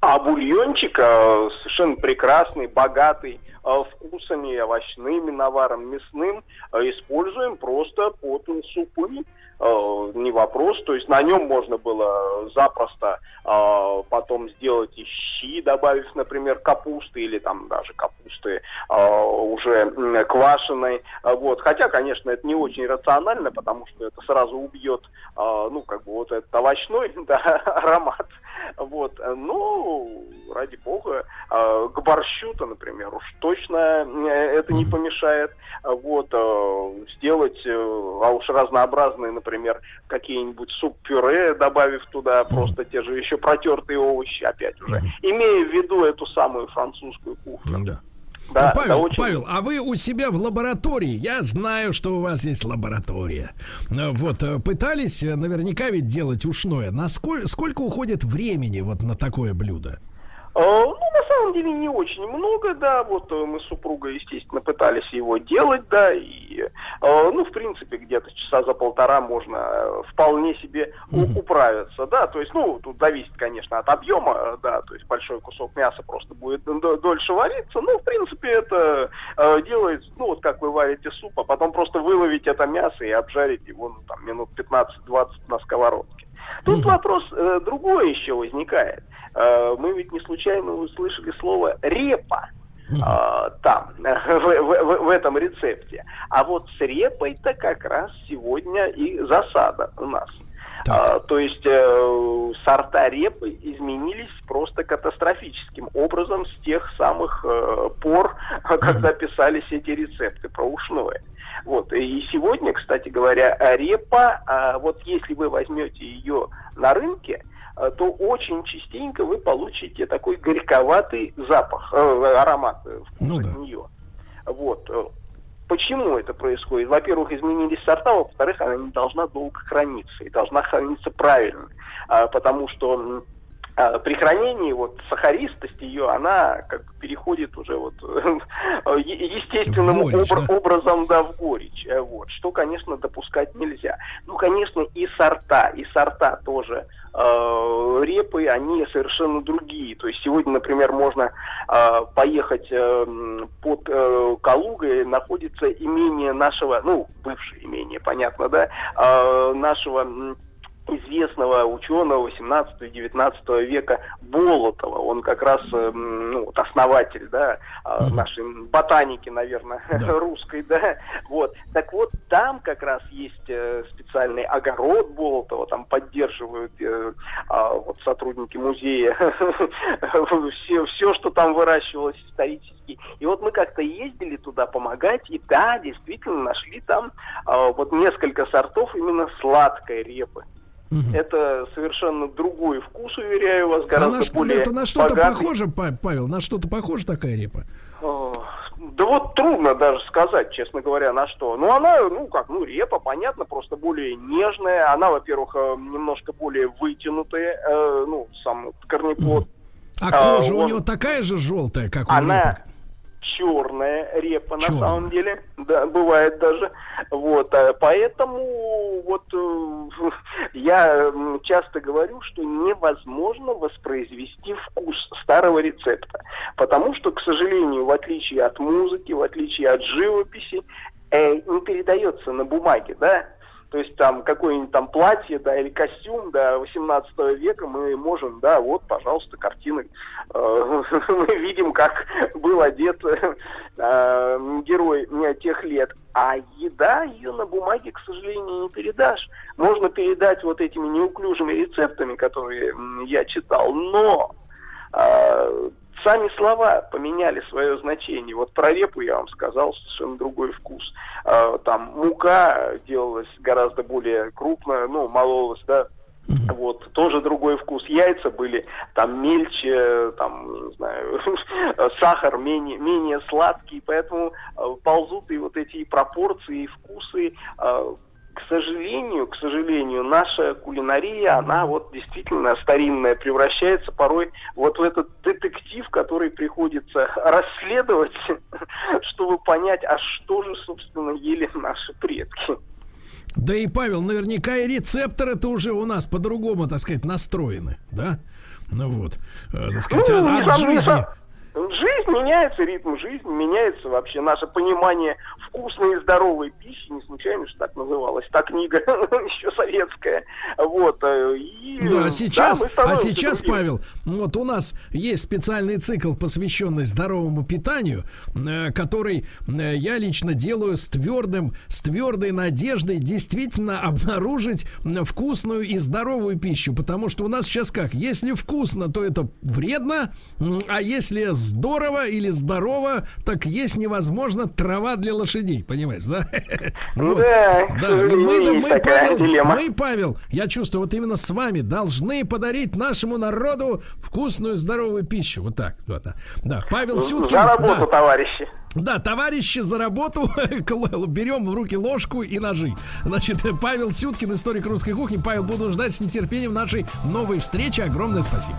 А бульончик э, совершенно прекрасный, богатый э, вкусами, овощными наваром, мясным, э, используем просто под супами Э, не вопрос. То есть на нем можно было запросто э, потом сделать и щи, добавив, например, капусты или там даже капусты э, уже квашеной. Вот. Хотя, конечно, это не очень рационально, потому что это сразу убьет, э, ну, как бы вот этот овощной (laughs) да, аромат. Вот. Ну, ради бога, э, к борщу-то, например, уж точно э, это не помешает. Вот. Э, сделать, э, а уж разнообразные, например, какие-нибудь суп-пюре, добавив туда просто те же еще протертые овощи, опять уже, имея в виду эту самую французскую кухню. Да. Да, Павел, очень... Павел, а вы у себя в лаборатории, я знаю, что у вас есть лаборатория. Вот, э, пытались наверняка ведь делать ушное. Насколько, сколько уходит времени вот на такое блюдо? Ну, самом самом деле не очень много, да, вот э, мы с супругой, естественно, пытались его делать, да, и, э, ну, в принципе, где-то часа за полтора можно э, вполне себе у- управиться, да, то есть, ну, тут зависит, конечно, от объема, э, да, то есть большой кусок мяса просто будет дольше вариться, ну, в принципе, это э, делается, ну, вот как вы варите суп, а потом просто выловить это мясо и обжарить его, ну, там, минут 15-20 на сковородке. Тут вопрос э, другой еще возникает. Э, мы ведь не случайно услышали слово репа э, там, (laughs) в- в- в этом рецепте. А вот с репой-то как раз сегодня и засада у нас. А, то есть э, сорта репы изменились просто катастрофическим образом с тех самых э, пор, (laughs) когда писались эти рецепты про ушное. Вот. И сегодня, кстати говоря, репа, а, вот если вы возьмете ее на рынке, э, то очень частенько вы получите такой горьковатый запах, э, аромат э, вкус от нее. Вот. Почему это происходит? Во-первых, изменились сорта, во-вторых, она не должна долго храниться и должна храниться правильно, А, потому что при хранении вот сахаристость ее, она как бы переходит уже вот э, естественным горечь, обра- да? образом да, в горечь, э, вот, что, конечно, допускать нельзя. Ну, конечно, и сорта, и сорта тоже э, репы, они совершенно другие. То есть сегодня, например, можно э, поехать э, под э, Калугой, находится имение нашего, ну, бывшее имение, понятно, да, э, нашего известного ученого 18-19 века Болотова. Он как раз э, м, ну, основатель да, э, нашей ботаники, наверное, (laughs) русской. Да. Вот. Так вот, там как раз есть э, специальный огород Болотова, там поддерживают э, а, вот сотрудники музея (laughs) все, все, что там выращивалось исторически. И вот мы как-то ездили туда помогать, и да, действительно нашли там а, вот несколько сортов именно сладкой репы. Это совершенно другой вкус, уверяю вас, А гораздо на что, более это на что-то богатый. похоже, Па- Павел? На что-то похожа такая репа? Да вот трудно даже сказать, честно говоря, на что. Ну, она, ну, как, ну, репа, понятно, просто более нежная. Она, во-первых, э, немножко более вытянутая, э, ну, сам корнеплод. А А, кожа у он- него такая же желтая, как у Она репы? Черная репа, Чёрная. на самом деле. Да, бывает даже. Вот, а поэтому вот э, (laughs) я часто говорю, что невозможно воспроизвести вкус старого рецепта. Потому что, к сожалению, в отличие от музыки, в отличие от живописи, э, не передается на бумаге, да? То есть там какое-нибудь там платье, да, или костюм, да, 18 века мы можем, да, вот, пожалуйста, картины. Э, (laughs) Мы видим, как был одет э, герой э, тех лет. А еда ее на бумаге, к сожалению, не передашь. Можно передать вот этими неуклюжими рецептами, которые я читал, но сами слова поменяли свое значение. Вот про репу я вам сказал совершенно другой вкус. Э, там мука делалась гораздо более крупная, ну, мололась, да, вот, тоже другой вкус. Яйца были там мельче, там, не знаю, (laughs) сахар менее, менее сладкий, поэтому э, ползут и вот эти пропорции, и вкусы. Э, к сожалению, к сожалению, наша кулинария, она вот действительно старинная, превращается порой вот в этот детектив, который приходится расследовать, (laughs) чтобы понять, а что же, собственно, ели наши предки. Да и, Павел, наверняка и рецепторы-то уже у нас по-другому, так сказать, настроены, да? Ну вот, э, так сказать, Ну, от- не от не жизни. Жизнь меняется, ритм жизни меняется вообще. Наше понимание вкусной и здоровой пищи, не случайно, что так называлась та книга, (laughs) еще советская. Вот. э, И, Да, сейчас, мы а сейчас, другими. Павел, вот у нас есть специальный цикл, посвященный здоровому питанию, э, который э, я лично делаю с твердым, с твердой надеждой действительно обнаружить вкусную и здоровую пищу, потому что у нас сейчас как, если вкусно, то это вредно, а если здорово или здорово, так есть невозможно трава для лошадей, понимаешь, да? (laughs) Вот. Да, Да, сожалению, мы, мы, такая Павел, дилемма. мы, Павел, я чувствую, вот именно с вами должны подарить нашему народу вкусную, здоровую пищу. Вот так. Вот, да. да, Павел Сюткин. За работу, да. товарищи. Да, товарищи, за работу (laughs) берем в руки ложку и ножи. Значит, (laughs) Павел Сюткин, историк русской кухни. Павел, буду ждать с нетерпением нашей новой встречи. Огромное спасибо.